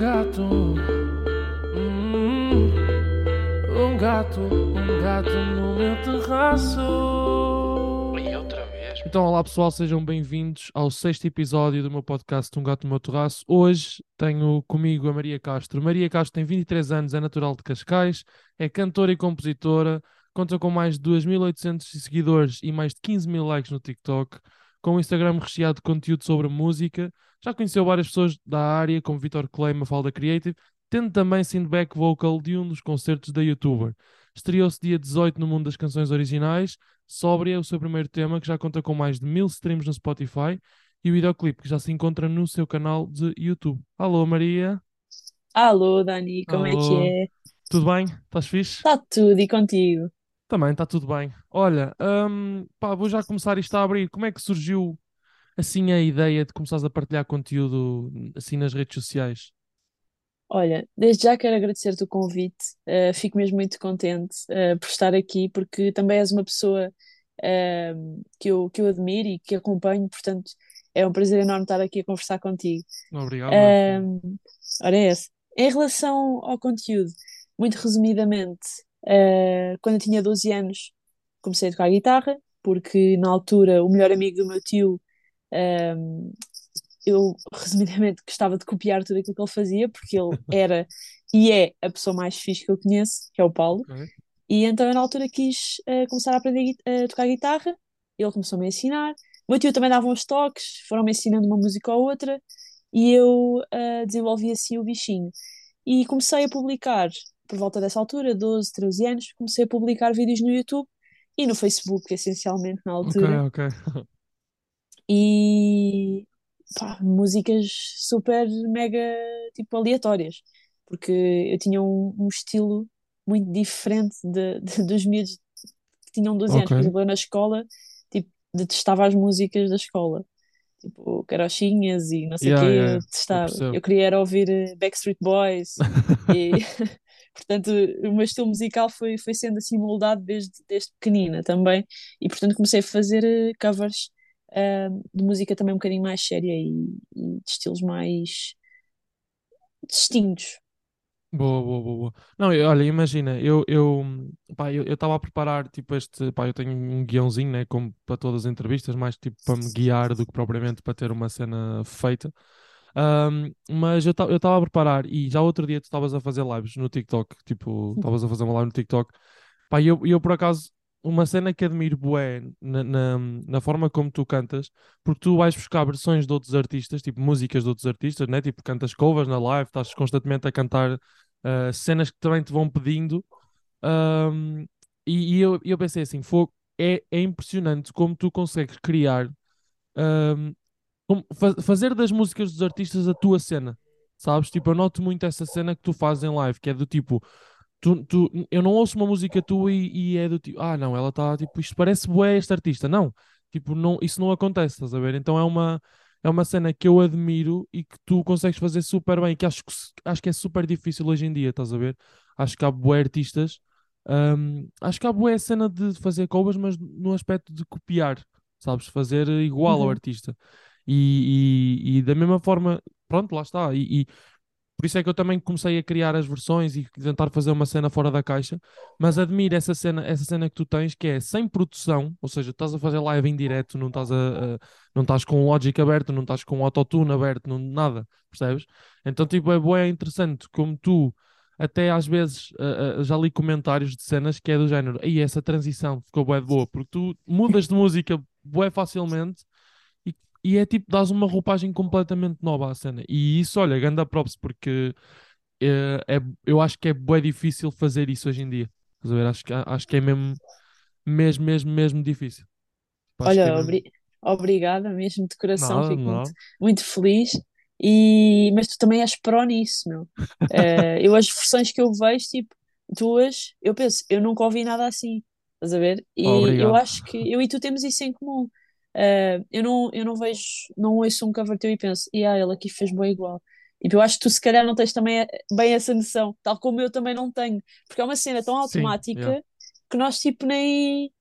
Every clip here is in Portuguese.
gato, hum, um gato, um gato no meu terraço. E outra vez. Então, olá pessoal, sejam bem-vindos ao sexto episódio do meu podcast Um Gato no Meu Terraço. Hoje tenho comigo a Maria Castro. Maria Castro tem 23 anos, é natural de Cascais, é cantora e compositora, conta com mais de 2.800 seguidores e mais de 15 mil likes no TikTok, com um Instagram recheado de conteúdo sobre música. Já conheceu várias pessoas da área, como Vitor Clay, Mafalda Creative, tendo também sido back vocal de um dos concertos da YouTuber. Estreou-se dia 18 no mundo das canções originais. Sóbria é o seu primeiro tema, que já conta com mais de mil streams no Spotify. E o videoclipe, que já se encontra no seu canal de YouTube. Alô, Maria. Alô, Dani, como é Alô. que é? Tudo bem? Estás fixe? Está tudo e contigo? Também, está tudo bem. Olha, hum, pá, vou já começar isto a abrir. Como é que surgiu, assim, a ideia de começares a partilhar conteúdo, assim, nas redes sociais? Olha, desde já quero agradecer-te o convite, eh, fico mesmo muito contente eh, por estar aqui, porque também és uma pessoa eh, que eu, que eu admiro e que acompanho, portanto é um prazer enorme estar aqui a conversar contigo. Obrigado. Eh, ora, é esse. Em relação ao conteúdo, muito resumidamente, quando eu tinha 12 anos, comecei a tocar guitarra, porque na altura o melhor amigo do meu tio, eh, eu resumidamente gostava de copiar tudo aquilo que ele fazia, porque ele era e é a pessoa mais fixe que eu conheço, que é o Paulo. Ok. E então eu na altura quis eh, começar a aprender a tocar guitarra, ele começou-me a ensinar. O meu tio também dava uns toques, foram-me ensinando uma música ou outra, e eu eh, desenvolvi assim o bichinho. E comecei a publicar, por volta dessa altura, 12, 13 anos, comecei a publicar vídeos no YouTube e no Facebook, essencialmente, na Ok, altura. ok. E pá, músicas super mega tipo aleatórias, porque eu tinha um, um estilo muito diferente de, de- dos miúdos que tinham 12 anos. Por exemplo, eu na escola, tipo, detestava as músicas da escola, tipo, carochinhas e não sei o Yeah, quê, yeah, eu eu. Eu queria era ouvir eh, Backstreet Boys e, portanto, o meu estilo musical foi, foi sendo assim moldado desde, desde pequenina também, e portanto comecei a fazer eh, covers ah, de música também um bocadinho mais séria e, e de estilos mais distintos. Boa, boa, boa, boa. Não, eu- olha, imagina, eu eu pá, eu estava a preparar tipo este, pá, eu tenho um guiãozinho, né, como para todas as entrevistas, mais tipo para me guiar do que propriamente para ter uma cena feita. Ahm, mas eu estava a preparar e já outro dia tu estavas a fazer lives no TikTok, tipo, estavas a fazer uma live no TikTok. Pá, eu, eu por acaso, uma cena que admiro bué na, na, na forma como tu cantas, porque tu vais buscar versões de outros artistas, tipo músicas de outros artistas, né? Tipo, cantas covers na live, estás constantemente a cantar ah, cenas que também te vão pedindo. Ahm, e, e eu, eu pensei assim, fogo, é, é impressionante como tu consegues criar, fa- fazer das músicas dos artistas a tua cena, sabes? Tipo, eu noto muito essa cena que tu fazes em live, que é do tipo, tu, tu, eu não ouço uma música tua e, e é do tipo, ah, não, ela está tipo, isto parece bué este artista. Não, tipo, não, isso não acontece, estás a ver? Então é uma, é uma cena que eu admiro e que tu consegues fazer super bem, que acho acho que é super difícil hoje em dia, estás a ver? Acho que há bué artistas, hum, acho que há bué cena de fazer covers, mas no aspecto de copiar, sabes? Fazer igual ao Uhum. artista. E, e, e da mesma forma, pronto, lá está. E, e por isso é que eu também comecei a criar as versões e tentar fazer uma cena fora da caixa, mas admiro essa cena, essa cena que tu tens, que é sem produção, ou seja, estás a fazer live em direto, não estás a, a- não estás com Logic aberto, não estás com o Autotune aberto, não, nada, percebes? Então, tipo, é bué interessante como tu, até às vezes, ah, ah, já li comentários de cenas que é do género, aí essa transição ficou bué boa, porque tu mudas de música bué facilmente e, é tipo, dás uma roupagem completamente nova à cena. E isso, olha, ganda props, porque eh, é, eu acho que é bué difícil fazer isso hoje em dia. Estás a ver? Acho que, acho que é mesmo, mesmo, mesmo, mesmo difícil. Acho que é Olha, mesmo... obri- obrigada mesmo de coração, Nada, fico muito, nada. muito feliz. E, mas tu também és pró nisso, meu. Eh, eu as versões que eu vejo, tipo, tuas, eu penso, eu nunca ouvi nada assim, estás a ver? E eu Obrigado. acho que eu e tu temos isso em comum. Eh, eu não, eu não vejo, não ouço um cover teu e penso, e ah, ele aqui fez bem igual. E eu acho que tu se calhar não tens também eh, bem essa noção, tal como eu também não tenho, porque é uma cena tão Sim, automática yeah. que nós tipo nem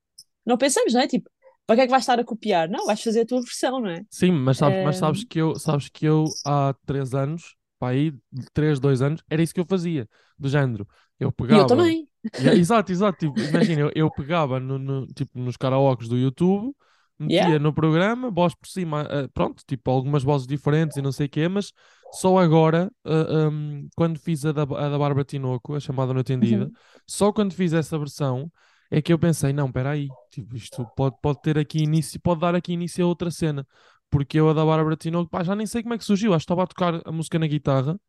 não pensamos, não é? Tipo, para que é que vais estar a copiar? Não, vais fazer a tua versão, não é? Sim, mas sabes, mas sabes Eh, que eu, sabes que eu há três anos para aí, 3, 2 anos, era isso que eu fazia, do género. Eu E eu pegava. também. Yeah, exato, exato. Tipo, imagina, eu, eu pegava no, no- tipo, nos karaokes do YouTube, metia Yeah. no programa, voz por cima, eh, pronto, tipo, algumas vozes diferentes e não sei o quê, mas só agora, eh, um, quando fiz a da, a da Bárbara Tinoco, a chamada Noite Entendida, Uhum. só quando fiz essa versão é que eu pensei, não, espera aí, tipo, isto pode, pode ter aqui início, pode dar aqui início a outra cena. Porque eu a da Bárbara Tinoco, pá, já nem sei como é que surgiu, acho que estava a tocar a música na guitarra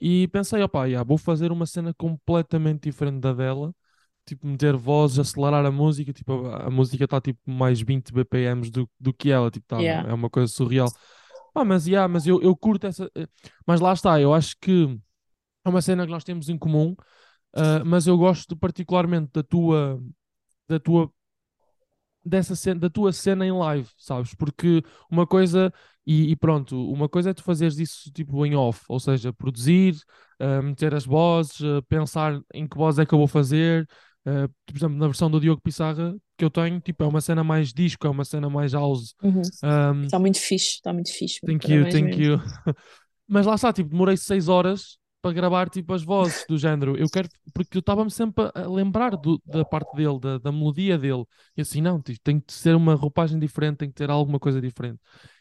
e pensei, opá, yeah, vou fazer uma cena completamente diferente da dela, tipo, meter vozes, acelerar a música, tipo, a, a música está tipo mais 20 BPMs do, do que ela, tipo, tá, Yeah. é uma coisa surreal. Pá, mas, yeah, mas eu, eu curto essa, eh, mas lá está, eu acho que é uma cena que nós temos em comum, ah, mas eu gosto particularmente da tua, da tua dessa cena, da tua cena em live, sabes? Porque uma coisa, e, e pronto, uma coisa é tu fazeres isso tipo em off, ou seja, produzir, ah, meter as vozes, ah, pensar em que voz é que eu vou fazer. Ah, por exemplo, na versão do Diogo Pissarra que eu tenho, tipo, é uma cena mais disco, é uma cena mais house. Uhum. Um, Está muito fixe, está muito fixe. Thank you, thank you. Mas lá está, tipo, demorei seis horas para gravar tipo as vozes do género. Eu quero, porque eu estava-me sempre a lembrar do- da parte dele, da, da melodia dele. E assim, não, tipo, tem que ser uma roupagem diferente, tem que ter alguma coisa diferente.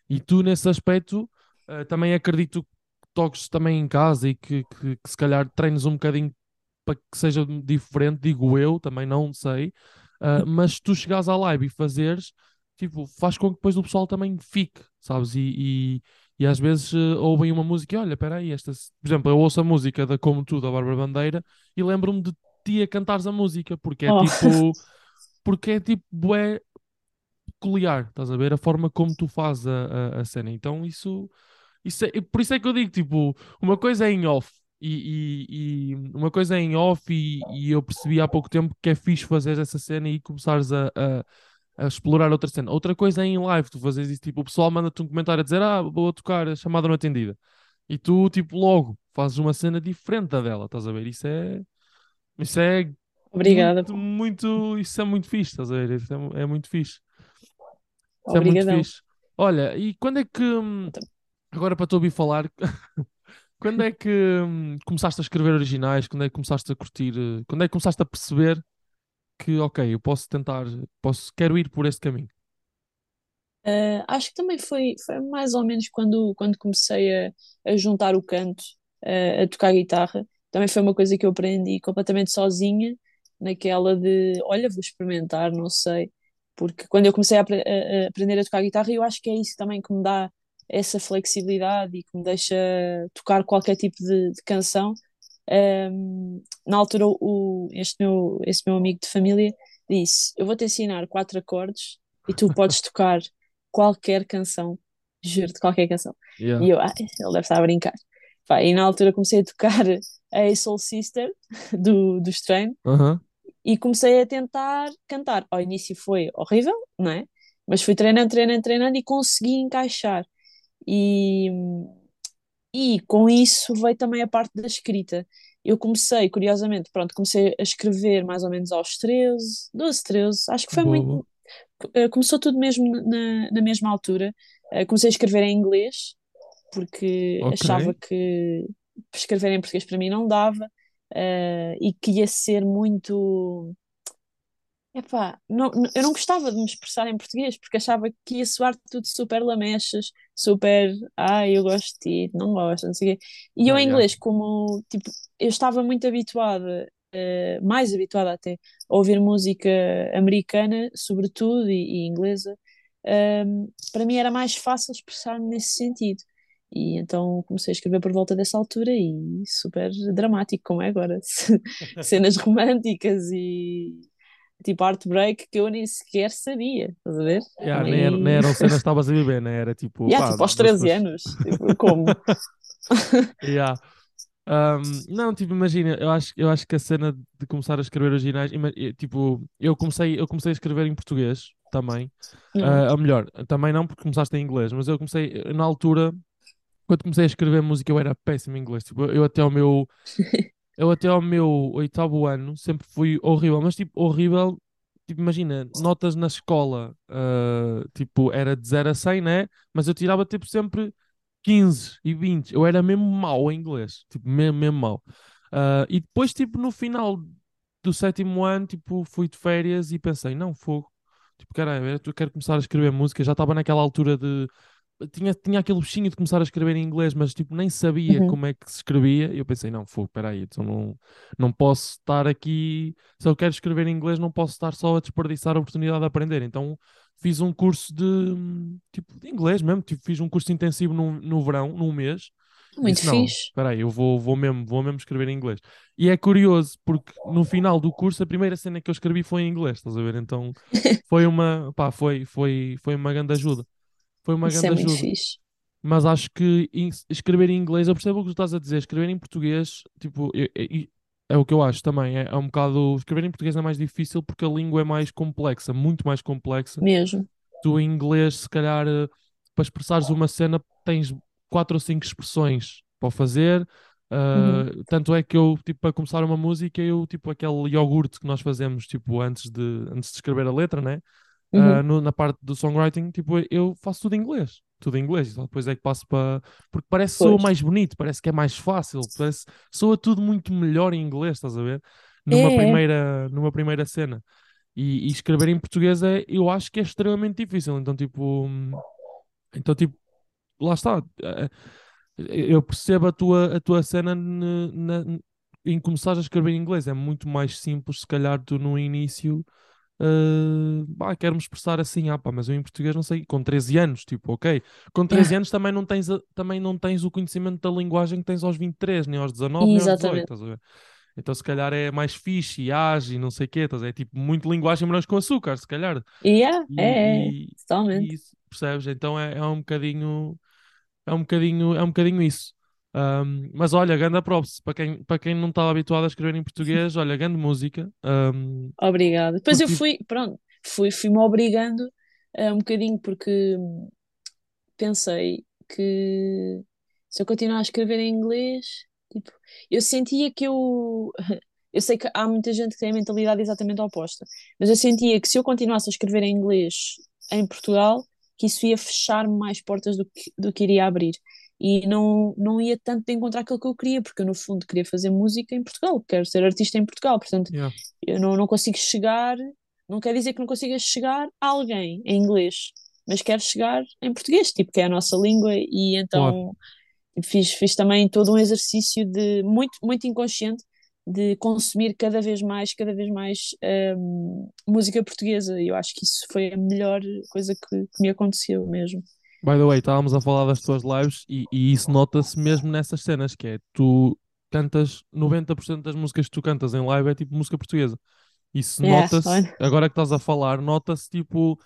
E tu, nesse aspecto, eh, também acredito que toques também em casa e que, que, que se calhar treines um bocadinho para que seja diferente, digo eu, também não sei. Ah, mas se tu chegares à live e fazeres, tipo, faz com que depois o pessoal também fique, sabes? E, e, e às vezes eh, ouvem uma música e olha, espera aí, esta... por exemplo, eu ouço a música da Como Tu, da Bárbara Bandeira, e lembro-me de ti a cantares a música, porque é Oh. tipo, porque é tipo, bué peculiar, estás a ver? A forma como tu fazes a, a, a cena. Então isso, isso é, por isso é que eu digo, tipo, uma coisa é em off. E, e- e uma coisa é em off e, e eu percebi há pouco tempo que é fixe fazer essa cena e começares a, a, a explorar outra cena. Outra coisa é em live, tu fazes isso, tipo, o pessoal manda-te um comentário a dizer, ah, vou tocar a chamada não atendida. E tu, tipo, logo fazes uma cena diferente da dela, estás a ver? Isso é, isso é Obrigada. muito, muito, isso é muito fixe, estás a ver? Isso é, é muito fixe. Isso é muito Obrigadão. fixe. Olha, e quando é que, Então. agora para te ouvir falar, quando é que hum, começaste a escrever originais? Quando é que começaste a curtir? eh, Quando é que começaste a perceber que, ok, eu posso tentar, posso, quero ir por este caminho? Uh, acho que também foi, foi mais ou menos quando, quando comecei a, a juntar o canto, uh, a tocar guitarra. Também foi uma coisa que eu aprendi completamente sozinha, naquela de, olha, vou experimentar, não sei. Porque quando eu comecei a, a- a aprender a tocar guitarra, eu acho que é isso também que me dá essa flexibilidade e que me deixa tocar qualquer tipo de, de canção. Um, na altura, o, este meu, esse meu amigo de família disse: Eu vou-te ensinar quatro acordes e tu podes tocar qualquer canção, juro-te, qualquer canção. Yeah. E eu, ah, ele deve estar a brincar. Pá, e na altura comecei a tocar a Soul Sister do, do Strain Aham. e comecei a tentar cantar. Ao início foi horrível, não é? Mas fui treinando, treinando, treinando e consegui encaixar. E, e com isso veio também a parte da escrita. Eu comecei, curiosamente, pronto, comecei a escrever mais ou menos aos 13, 12, 13, acho que foi Boa, muito, eh, começou tudo mesmo na, na mesma altura. Eh, comecei a escrever em inglês, porque Ok. achava que escrever em português para mim não dava, eh, e que ia ser muito. Epá, não, não- eu não gostava de me expressar em português, porque achava que ia soar tudo super lamechas, super. Ai, eu gosto de ti, não gosto, não sei o quê. E eu Ah, em yeah. inglês, como tipo, eu estava muito habituada, eh, mais habituada até, a ouvir música americana, sobretudo, e, e inglesa, ehm, para mim era mais fácil expressar-me nesse sentido. E então comecei a escrever por volta dessa altura e super dramático, como é agora. Cenas românticas e tipo heartbreak que eu nem sequer sabia, estás a ver? Yeah, nem, era- nem eram cenas que estavas a viver, né? Era tipo, Yeah, pá, tipo aos das 13 tuas- anos, tipo, como? Yeah. Um, não, tipo, imagina, eu acho, eu acho que a cena de começar a escrever originais, eh, tipo, eu comecei, eu comecei a escrever em português também, Não. Ah, ou melhor, também não porque começaste em inglês, mas eu comecei, na altura, quando comecei a escrever música, eu era péssimo em inglês, tipo, eu até ao meu, eu até ao meu oitavo ano sempre fui horrível, mas tipo, horrível, tipo, imagina, notas na escola, ah, tipo, era de 0 a 100, né? Mas eu tirava tipo sempre 15 e 20. Eu era mesmo mau em inglês. Tipo, mesmo, mesmo mau. Ah, e depois, tipo, no final do sétimo ano, tipo, fui de férias e pensei, não, fogo. Tipo, caralho, eu quero começar a escrever música. Já estava naquela altura de tinha, tinha aquele bichinho de começar a escrever em inglês, mas tipo, nem sabia Uhum. como é que se escrevia. E eu pensei, não, fogo, peraí, então não, não posso estar aqui. Se eu quero escrever em inglês, não posso estar só a desperdiçar a oportunidade de aprender. Então fiz um curso de tipo de inglês mesmo, tipo, fiz um curso intensivo no, no verão, num mês. Muito disse, não, fixe. peraí, eu vou, vou mesmo, vou mesmo escrever em inglês. E é curioso, porque no final do curso, a primeira cena que eu escrevi foi em inglês, estás a ver? Então foi uma, pá, foi, foi, foi uma grande ajuda. Foi uma Isso é grande muito ajuda. fixe. Mas acho que escrever em inglês, eu percebo o que tu estás a dizer. Escrever em português, tipo, é, é- é o que eu acho também. É, é um bocado. Escrever em português é mais difícil porque a língua é mais complexa, muito mais complexa. Mesmo. Tu em inglês, se calhar, eh, para expressares uma cena, tens quatro ou cinco expressões para fazer. Uhum. Ah, tanto é que eu, tipo, para começar uma música, eu, tipo, aquele iogurte que nós fazemos, tipo, antes de, antes de escrever a letra, né? Uhum. Ah, no- na parte do songwriting, tipo, eu faço tudo em inglês. Tudo em inglês. E só depois é que passo para. Porque parece que soa mais bonito, parece que é mais fácil, parece... soa tudo muito melhor em inglês, estás a ver? Numa É, é. primeira, numa primeira cena. E, e escrever em português é, eu acho que é extremamente difícil. Então, tipo, então, tipo, lá está. Eh, Eu percebo a tua, a tua cena ne- na- em começar a escrever em inglês. É muito mais simples, se calhar, tu no início. Uh, pá, quero-me expressar assim, ah, pá, mas eu em português não sei, com 13 anos, tipo, ok. Com 13 Yeah. anos também não tens, a- também não tens o conhecimento da linguagem que tens aos 23, nem aos 19, nem aos 18, Exatamente. estás a ver? Então se calhar é mais fixe e age e não sei o quê, estás? É tipo muito linguagem morangos com açúcar, se calhar. Yeah, é, é, E, e, totalmente. e percebes? Então é, é um bocadinho, é um bocadinho, é um bocadinho isso. Um, mas olha, ganda props, para quem, para quem não estava habituado a escrever em português, olha, grande música. Um, Obrigada. Depois eu curti, fui, pronto, fui, fui-me obrigando eh, um bocadinho porque pensei que se eu continuar a escrever em inglês, tipo, eu sentia que eu. Eu sei que há muita gente que tem a mentalidade exatamente oposta, mas eu sentia que se eu continuasse a escrever em inglês em Portugal, que isso ia fechar-me mais portas do que, do que iria abrir. E não, não ia tanto de encontrar aquilo que eu queria, porque eu, no fundo, queria fazer música em Portugal, quero ser artista em Portugal, portanto, yeah. eu não, não consigo chegar, não quer dizer que não consiga chegar a alguém em inglês, mas quero chegar em português, tipo, que é a nossa língua, e Claro. então tipo, fiz, fiz também todo um exercício de muito, muito inconsciente de consumir cada vez mais, cada vez mais hum, música portuguesa. E eu acho que isso foi a melhor coisa que, que me aconteceu mesmo. By the way, estávamos a falar das tuas lives e, e isso nota-se mesmo nessas cenas, que é tu cantas 90% das músicas que tu cantas em live é tipo música portuguesa. Isso É, nota-se, agora que estás a falar, nota-se tipo,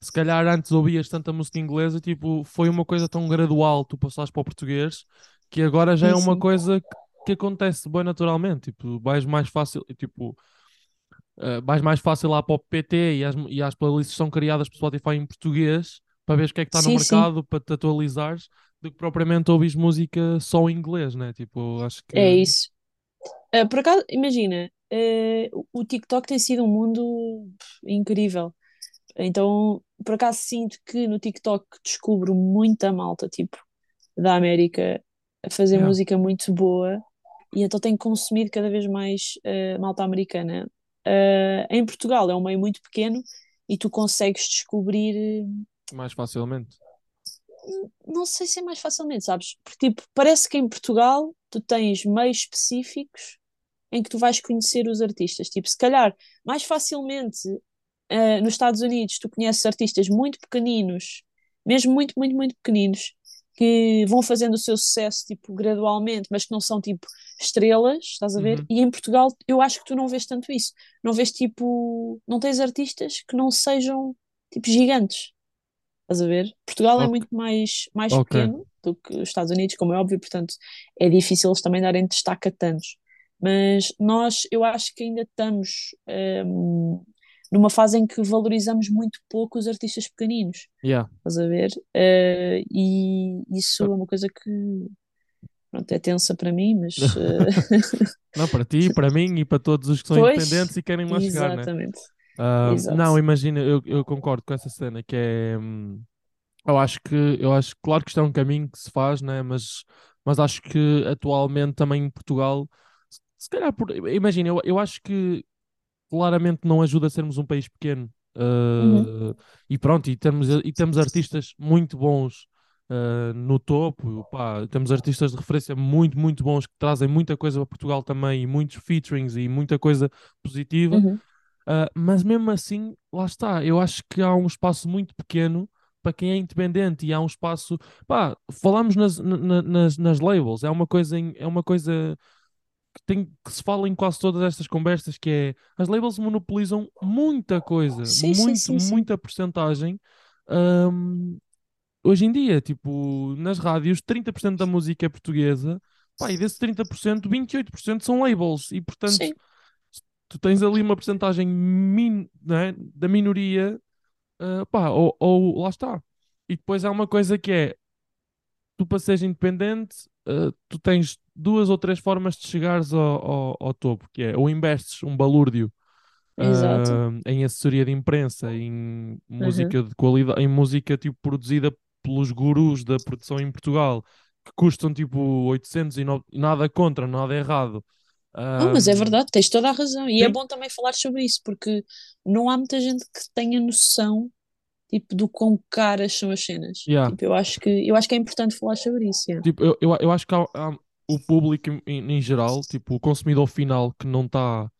se calhar antes ouvias tanta música inglesa, tipo, foi uma coisa tão gradual, tu passaste para o português, que agora já é uma sim. coisa que, acontece bem naturalmente, tipo, vais mais fácil, tipo, uh, vais mais fácil lá para o PT e as, e as playlists são criadas pelo Spotify em português para ver o que é que está no Sim, sim, mercado, para te atualizares, do que propriamente ouvis música só em inglês, né? Tipo, acho que. é isso. Ah, por acaso, imagina, ah, o TikTok tem sido um mundo incrível. Então, por acaso, sinto que no TikTok descubro muita malta, tipo, da América, a fazer Yeah. música muito boa, e então tenho consumido cada vez mais ah, malta americana. Ah, em Portugal é um meio muito pequeno e tu consegues descobrir, Mais facilmente. não sei se é mais facilmente, sabes? Porque, tipo, parece que em Portugal tu tens meios específicos em que tu vais conhecer os artistas. Tipo, se calhar mais facilmente eh, nos Estados Unidos tu conheces artistas muito pequeninos, mesmo muito, muito, muito pequeninos, que vão fazendo o seu sucesso tipo gradualmente, mas que não são tipo estrelas, estás a ver? Uhum. E em Portugal eu acho que tu não vês tanto isso. Não vês tipo, não tens artistas que não sejam tipo gigantes. Estás a ver? Portugal é Ok. muito mais, mais Ok. pequeno do que os Estados Unidos, como é óbvio, portanto é difícil eles também darem destaque a tantos. Mas nós, eu acho que ainda estamos hum, numa fase em que valorizamos muito pouco os artistas pequeninos, Yeah. estás a ver? Eh, e isso é uma coisa que pronto, é tensa para mim, mas eh, Não, para ti, para mim e para todos os que são pois, independentes e querem lá chegar, né? exatamente, Ah, exato. não, imagina, eu, eu concordo com essa cena que é. hum, Eu acho que, eu acho, claro que isto é um caminho que se faz, né? Mas, mas acho que atualmente também em Portugal, se calhar, por, imagina, eu, eu acho que claramente não ajuda a sermos um país pequeno. Uhum, Uh, e pronto, e temos, e temos artistas muito bons uh, no topo, pá, temos artistas de referência muito, muito bons que trazem muita coisa para Portugal também, e muitos featurings e muita coisa positiva. uhum, Uh, mas mesmo assim, lá está, eu acho que há um espaço muito pequeno para quem é independente e há um espaço, pá, falamos nas, na- na- nas, nas labels, é uma coisa, em- é uma coisa que, tem, que se fala em quase todas estas conversas, que é as labels monopolizam muita coisa, Sim, muito, sim, sim. muita porcentagem. ahm, hoje em dia, tipo, nas rádios, 30% da música é portuguesa, pá, e desses 30%, 28% são labels, e portanto, tu tens ali uma porcentagem min, né, da minoria, ah, pá, ou, ou lá está. E depois há uma coisa que é, tu para seres independente, ah, tu tens duas ou três formas de chegares ao, ao, ao topo, que é ou investes um balúrdio ah, em assessoria de imprensa, em Uhum. música de qualidade, em música tipo produzida pelos gurus da produção em Portugal, que custam tipo 800 e no- nada contra, nada errado. Mas é verdade, tens toda a razão. E é sim, bom também falar sobre isso, porque não há muita gente que tenha noção, tipo, do quão caras são as cenas. yeah. Tipo, eu acho que, eu acho que é importante falar sobre isso, yeah. Tipo, eu, eu, eu acho que há, há o público em, em geral, tipo, o consumidor final que não está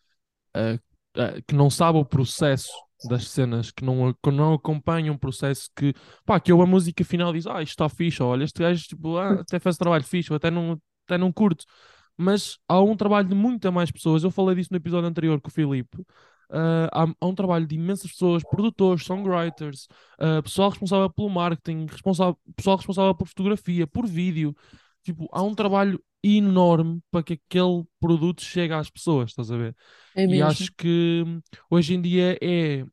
eh, eh, que não sabe o processo das cenas, que não, que não acompanha um processo que, pá, que eu a música final diz, ah, isto está fixe, olha, este gajo tipo, ah, até faz trabalho fixe, até não, até não curto. Mas há um trabalho de muita mais pessoas, eu falei disso no episódio anterior com o Filipe. ah, há, há um trabalho de imensas pessoas, produtores, songwriters, ah, pessoal responsável pelo marketing, responsável, pessoal responsável por fotografia, por vídeo. Tipo, há um trabalho enorme para que aquele produto chegue às pessoas, estás a ver? É E mesmo. acho que hoje em dia é.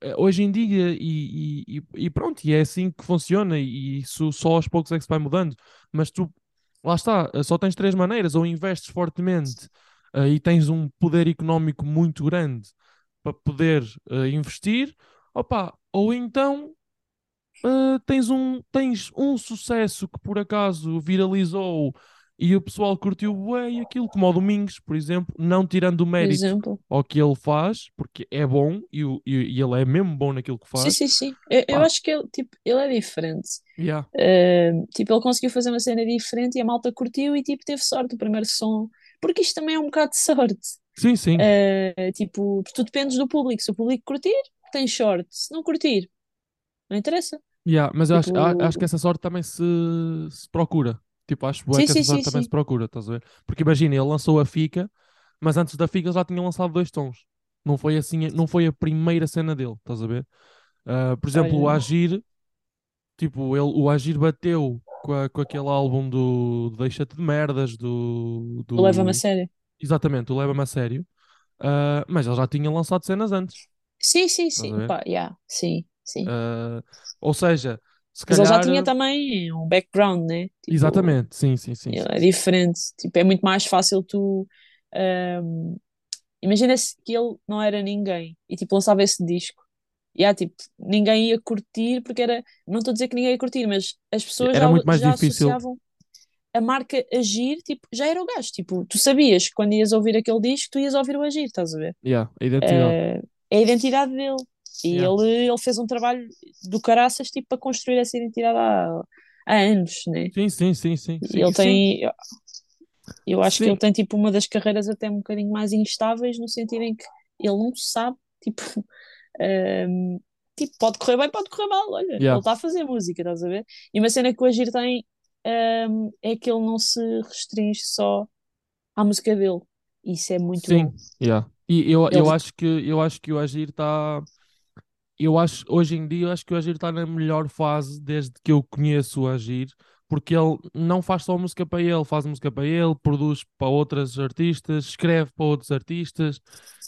é- Hoje em dia, e, e, e- e pronto, e é assim que funciona, e isso só aos poucos é que se vai mudando. Mas tu, lá está, eh, só tens três maneiras: ou investes fortemente, eh, e tens um poder económico muito grande para poder eh, investir, opa, ou então uh, tens um, tens um sucesso que por acaso viralizou e o pessoal curtiu e aquilo, como o Domingos, por exemplo, não tirando o mérito exemplo. ao que ele faz, porque é bom e, o- e- ele é mesmo bom naquilo que Sim, faz. sim, sim. Eu, eu Pá, acho que ele, tipo, ele é diferente. yeah. Uh, tipo, ele conseguiu fazer uma cena diferente e a malta curtiu e, tipo, teve sorte o primeiro som. Porque isto também é um bocado de sorte. Sim, sim. Uh, tipo, tu dependes do público. Se o público curtir, tens sorte. Se não curtir, não interessa. Yeah. Mas eu acho, acho que Tipo, essa sorte também se, se procura. Tipo, acho bué sim, que sim, sim, também se sim. procura, estás a ver? Porque imagina, ele lançou a Fica, mas antes da Fica ele já tinha lançado dois tons. Não foi assim, não foi a primeira cena dele, estás a ver? Ah, por exemplo, o Olha, Agir Tipo, ele, o Agir bateu com, a- com aquele álbum do Deixa-te de Merdas, do, leva-me a do... sério. Exatamente, o Leva-me a Sério. Ah, mas ele já tinha lançado cenas antes, Sim, sim, sim. Pá, yeah, sim, sim. Ah, ou seja, se Mas ele já calhar... tinha também um background, né? Tipo, Exatamente, sim, sim, sim, ele sim, é sim. diferente. Tipo, é muito mais fácil tu. um, Imagina-se que ele não era ninguém e tipo lançava esse disco. E há tipo, ninguém ia curtir porque era. Não estou a dizer que ninguém ia curtir, mas as pessoas Era já, muito mais já difícil, associavam a marca Agir, tipo, já era o gajo. Tipo, tu sabias que quando ias ouvir aquele disco, tu ias ouvir o Agir, estás a ver? yeah, a identidade. Eh, é a identidade dele. E ele, ele fez um trabalho do caraças tipo, para construir essa identidade há, há anos, né? Sim, sim, sim, sim, sim, ele sim, tem, eu, eu acho que ele sim, tem tipo uma das carreiras até um bocadinho mais instáveis, no sentido em que ele não sabe, tipo, ehm, tipo, pode correr bem, pode correr mal, olha, ele yeah, está a fazer música, estás a ver? E uma cena que o Agir tem, ehm, é que ele não se restringe só à música dele. Isso é muito bom. sim, yeah. E eu, eu Ele, acho que, eu acho que o Agir está... eu acho, hoje em dia, eu acho que o Agir está na melhor fase desde que eu conheço o Agir, porque ele não faz só música para ele, faz música para ele, produz para outros artistas, escreve para outros artistas,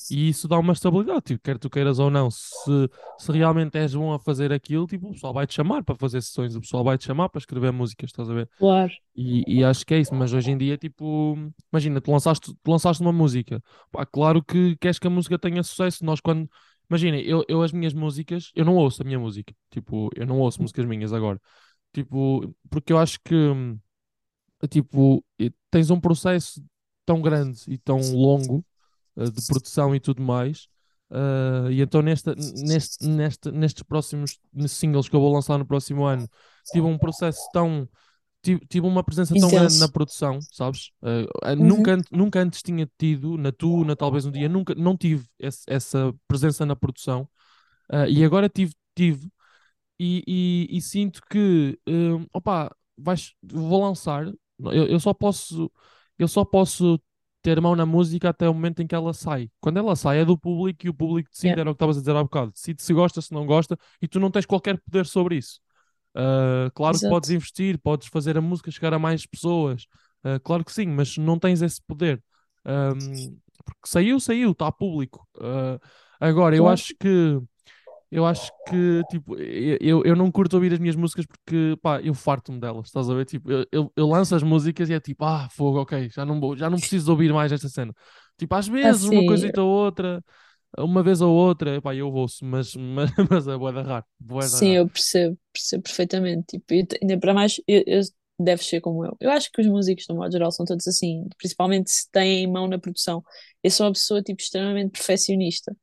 e isso dá uma estabilidade, tipo, quer tu queiras ou não, se, se realmente és bom a fazer aquilo, tipo, o pessoal vai te chamar para fazer sessões, o pessoal vai te chamar para escrever músicas, estás a ver? claro, E, e acho que é isso, mas hoje em dia, tipo, imagina, tu lançaste, tu lançaste uma música, pá, claro que queres que a música tenha sucesso. Nós, quando, imagina, eu, eu as minhas músicas, eu não ouço a minha música. Tipo, eu não ouço músicas minhas agora. Tipo, porque eu acho que, hum, tipo, tens um processo tão grande e tão longo eh, de produção e tudo mais. eh, e então nesta, neste, neste, nestes próximos singles que eu vou lançar no próximo ano, tive um processo tão tive, uma presença tão grande na produção, sabes? Eh, Uhum. nunca, nunca antes tinha tido, na Tuna, talvez um dia, nunca, não tive esse- essa presença na produção. Eh, e agora tive, tive e, e- e sinto que, hum, opa, vais, vou lançar, eu, eu só posso, eu só posso ter mão na música até o momento em que ela sai. Quando ela sai é do público e o público decide, Yeah. era o que estavas a dizer há bocado, decide se gosta, se não gosta, e tu não tens qualquer poder sobre isso. Uh, claro que podes Exato. investir, podes fazer a música chegar a mais pessoas, uh, claro que sim, mas não tens esse poder. Um, porque saiu, saiu, está público. Uh, agora, eu acho que eu acho que tipo, eu, eu não curto ouvir as minhas músicas porque pá, eu farto-me delas, estás a ver? Tipo, eu, eu, eu lanço as músicas e é tipo, ah, fogo, ok, já não, vou, já não preciso ouvir mais esta cena. Tipo, às vezes uma Assim, coisita ou outra, uma vez ou outra, eu ouço, mas, mas, mas é bué da raro, da sim, eu percebo, percebo perfeitamente. Tipo, eu ainda para mais, eu, eu, deves ser como eu. Eu acho que os músicos, no modo geral, são todos assim, principalmente se têm mão na produção. Eu sou uma pessoa, tipo, extremamente perfeccionista.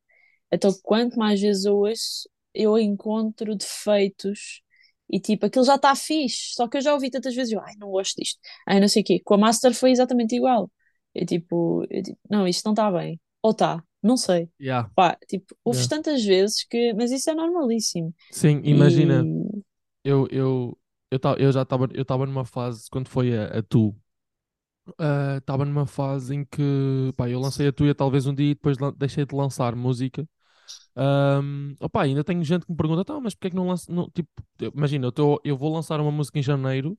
Então, quanto mais vezes eu ouço, eu encontro defeitos e tipo, aquilo já está fixe, só que eu já ouvi tantas vezes, eu, ai, não gosto disto, ai, não sei o quê. Com a Master foi exatamente igual. Eu tipo, eu, tipo, não, isto não está bem. Ou está, não sei. Yeah, Pá, tipo, ouves yeah. tantas vezes que, mas isso é normalíssimo. Sim, imagina, E eu, eu, eu, eu já estava eu estava numa fase, quando foi a, a Tu, ah, estava numa fase em que pá, eu lancei a Tuya talvez um dia e depois deixei de lançar música. Ahm, opá, ainda tenho gente que me pergunta, tá, mas porque é que não lança? Não, tipo, imagina, eu, tô- eu vou lançar uma música em janeiro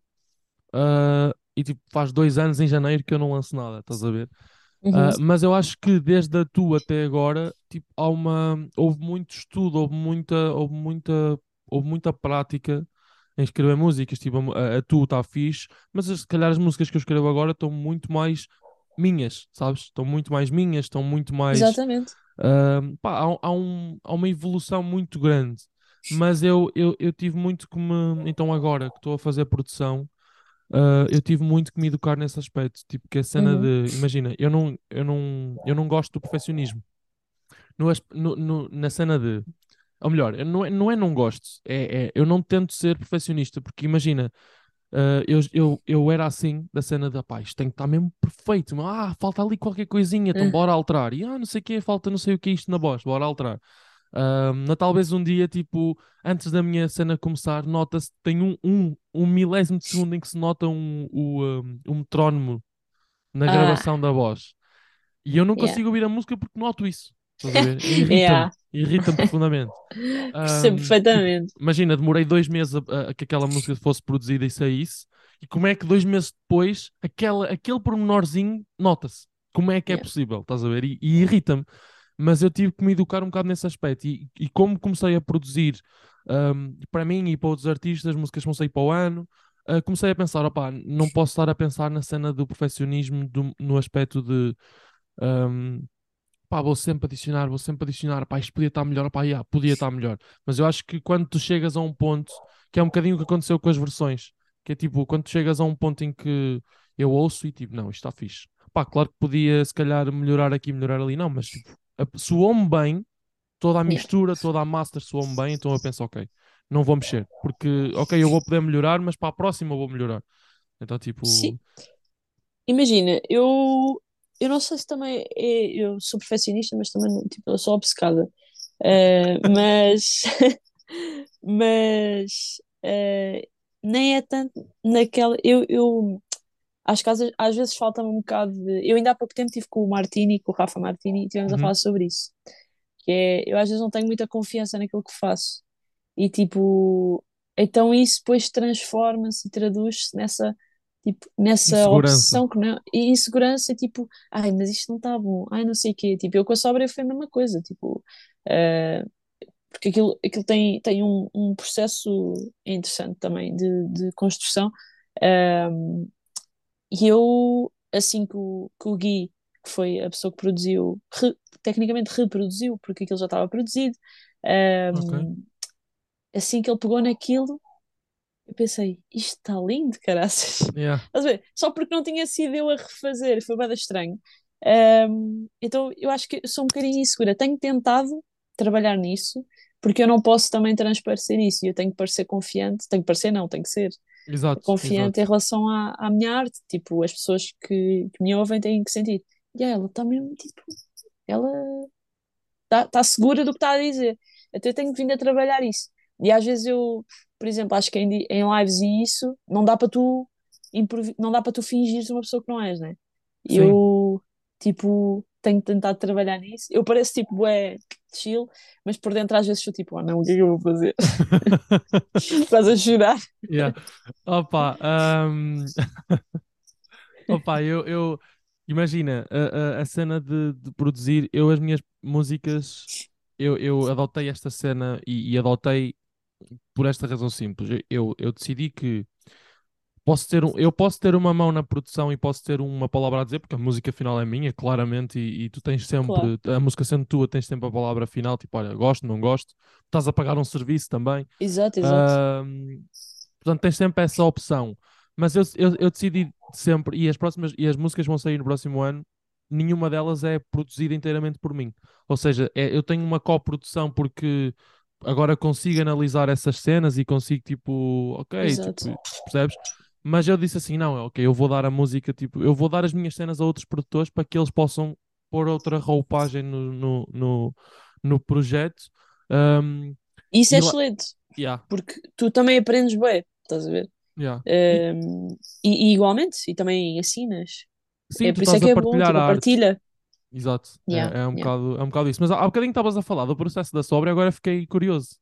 ah, e tipo, faz dois anos em janeiro que eu não lanço nada, estás a ver? Uhum, Ah, mas eu acho que desde a Tu até agora, tipo, há uma, houve muito estudo, houve muita, houve muita, houve muita prática em escrever músicas. Tipo, a, a, a Tu está fixe, mas as- se calhar as músicas que eu escrevo agora estão muito mais minhas, sabes? Estão muito mais minhas, estão muito mais. exatamente. ah, pá, há, há um, há uma evolução muito grande. Mas eu, eu, eu tive muito que me. Então, agora que estou a fazer produção. Uh, eu tive muito que me educar nesse aspecto, tipo que a cena Uhum, de, imagina, eu não, eu não, eu não gosto do perfeccionismo. No, no- na cena de, ou melhor, não é, não é não gosto, é, é eu não tento ser perfeccionista, porque imagina, uh, eu, eu, eu era assim da cena de, pá, isto tem que estar mesmo perfeito, mas, ah, falta ali qualquer coisinha, então uhum, bora alterar, e ah, não sei o quê, falta não sei o que isto na voz, bora alterar. Um, talvez um dia, tipo, antes da minha cena começar, nota-se, tem um, um, um milésimo de segundo em que se nota um, o, um, um metrónomo na Ah, gravação da voz. E eu não yeah. consigo ouvir a música porque noto isso. Irrita-me, Yeah. irrita-me profundamente. Percebo Um, perfeitamente. imagina, demorei dois meses a, a- que aquela música fosse produzida e saísse, e como é que dois meses depois, aquela, aquele pormenorzinho nota-se? Como é que é Yeah. possível? Estás a ver? E, e irrita-me mas eu tive que me educar um bocado nesse aspecto. E, e como comecei a produzir um, para mim e para outros artistas, músicas que sair para o ano, uh, comecei a pensar: opá, não posso estar a pensar na cena do perfeccionismo do- no aspecto de. um, pá, vou sempre adicionar, vou sempre adicionar, pá, isto podia estar melhor, pá, yeah, podia estar melhor. Mas eu acho que quando tu chegas a um ponto, que é um bocadinho o que aconteceu com as versões, que é tipo, quando tu chegas a um ponto em que eu ouço e tipo, não, isto está fixe. Pá, claro que podia se calhar melhorar aqui, melhorar ali, não, mas tipo, soou-me bem, toda a mistura, toda a master soou-me bem, então eu penso, ok, não vou mexer, porque, ok, eu vou poder melhorar, mas para a próxima eu vou melhorar. Então, tipo, Sim, imagina, eu, eu não sei se também é, eu sou perfeccionista, mas também tipo, eu sou obcecada. Eh, mas mas eh, nem é tanto naquela. Eu, eu acho que às, vezes- às vezes falta-me um bocado de. Eu ainda há pouco tempo estive com o Martini, com o Rafa Martini, e estivemos a uhum, falar sobre isso. Que é, eu às vezes não tenho muita confiança naquilo que faço. E tipo, então isso depois transforma-se e traduz-se nessa, tipo, nessa obsessão que não, e insegurança, tipo, ai, mas isto não está bom, ai, não sei o quê. Tipo, eu com a sobra foi a mesma coisa, tipo, eh, porque aquilo, aquilo tem, tem um, um processo interessante também de, de construção. Ahm, e eu, assim que o, que o Gui, que foi a pessoa que produziu, re- tecnicamente reproduziu, porque aquilo já estava produzido. Ahm, Ok. assim que ele pegou naquilo, eu pensei, isto está lindo, caraças. Yeah. Ver? Só porque não tinha sido eu a refazer, foi bem estranho. Ahm, então eu acho que sou um bocadinho insegura. Tenho tentado trabalhar nisso, porque eu não posso também transparecer isso. e Eu tenho que parecer confiante, tenho que parecer, não, tenho que ser Exato, confiante em exato. relação à, à minha arte. Tipo, as pessoas que, que me ouvem têm que sentir. E ela está mesmo, tipo, ela está tá segura do que está a dizer. Eu tenho vindo a trabalhar isso. E às vezes eu, por exemplo, acho que em, em lives e isso, não dá para tu não dá para tu fingires uma pessoa que não és, né? Sim. Eu, tipo, tenho tentado trabalhar nisso. Eu pareço tipo, é chill, mas por dentro às vezes sou tipo, ah não, o que é que eu vou fazer? Estás a chorar? Yeah. Opa, ahm, opa, eu, eu imagina a, a, a cena de, de produzir, eu as minhas músicas, eu, eu adotei esta cena e, e adotei por esta razão simples. Eu, eu decidi que posso ter um, eu posso ter uma mão na produção e posso ter uma palavra a dizer, porque a música final é minha, claramente, e, e tu tens Claro. sempre, a música sendo tua, tens sempre a palavra final, tipo, olha, gosto, não gosto, estás a pagar um serviço também. Exato, exato. Ahm, portanto, tens sempre essa opção. Mas eu, eu, eu decidi sempre, e as próximas, e as músicas vão sair no próximo ano, nenhuma delas é produzida inteiramente por mim. Ou seja, é- eu tenho uma coprodução porque agora consigo analisar essas cenas e consigo, tipo, ok, tipo, percebes? Mas eu disse assim, não, ok, eu vou dar a música, tipo, eu vou dar as minhas cenas a outros produtores para que eles possam pôr outra roupagem no, no, no, no projeto. Ahm, Isso é lá, excelente, yeah, porque tu também aprendes bem, estás a ver? yeah. E, Um, e, e igualmente, e também ensinas. sim, É por isso é que é bom, tipo, partilha. Exato, Yeah, é, é um yeah. bocado, é um bocado isso. Mas há, há bocadinho estavas a falar do processo da sobra e agora fiquei curioso.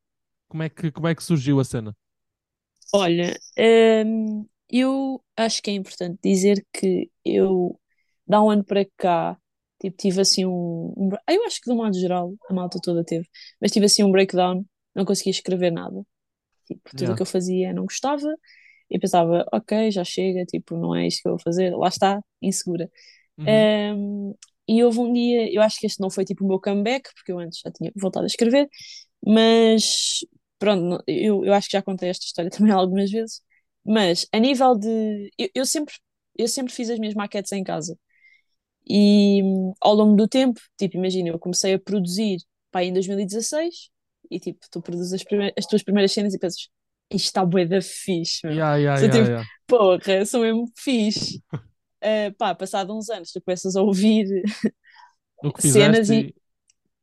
Como é que, como é que surgiu a cena? Olha, hum, eu acho que é importante dizer que eu, de há um ano para cá, tipo, tive assim um, um Eu acho que de um modo geral, a malta toda teve, mas tive assim um breakdown, não conseguia escrever nada. Tipo, tudo o Yeah. que eu fazia não gostava, e pensava, ok, já chega, tipo, não é isto que eu vou fazer, lá está, insegura. Uhum. Um, e houve um dia, eu acho que este não foi tipo o meu comeback, porque eu antes já tinha voltado a escrever, mas pronto, eu, eu acho que já contei esta história também algumas vezes. Mas a nível de. Eu, eu sempre, eu sempre fiz as minhas maquetes em casa. E ao longo do tempo, tipo, imagina, eu comecei a produzir pá, em 2016 e tipo, tu produzes as, prime- as tuas primeiras cenas e pensas, isto está bué da fixe, meu. Yeah, yeah, yeah, tipo, yeah. porra, sou mesmo fixe. Uh, pá, passado uns anos, tu começas a ouvir cenas e, e...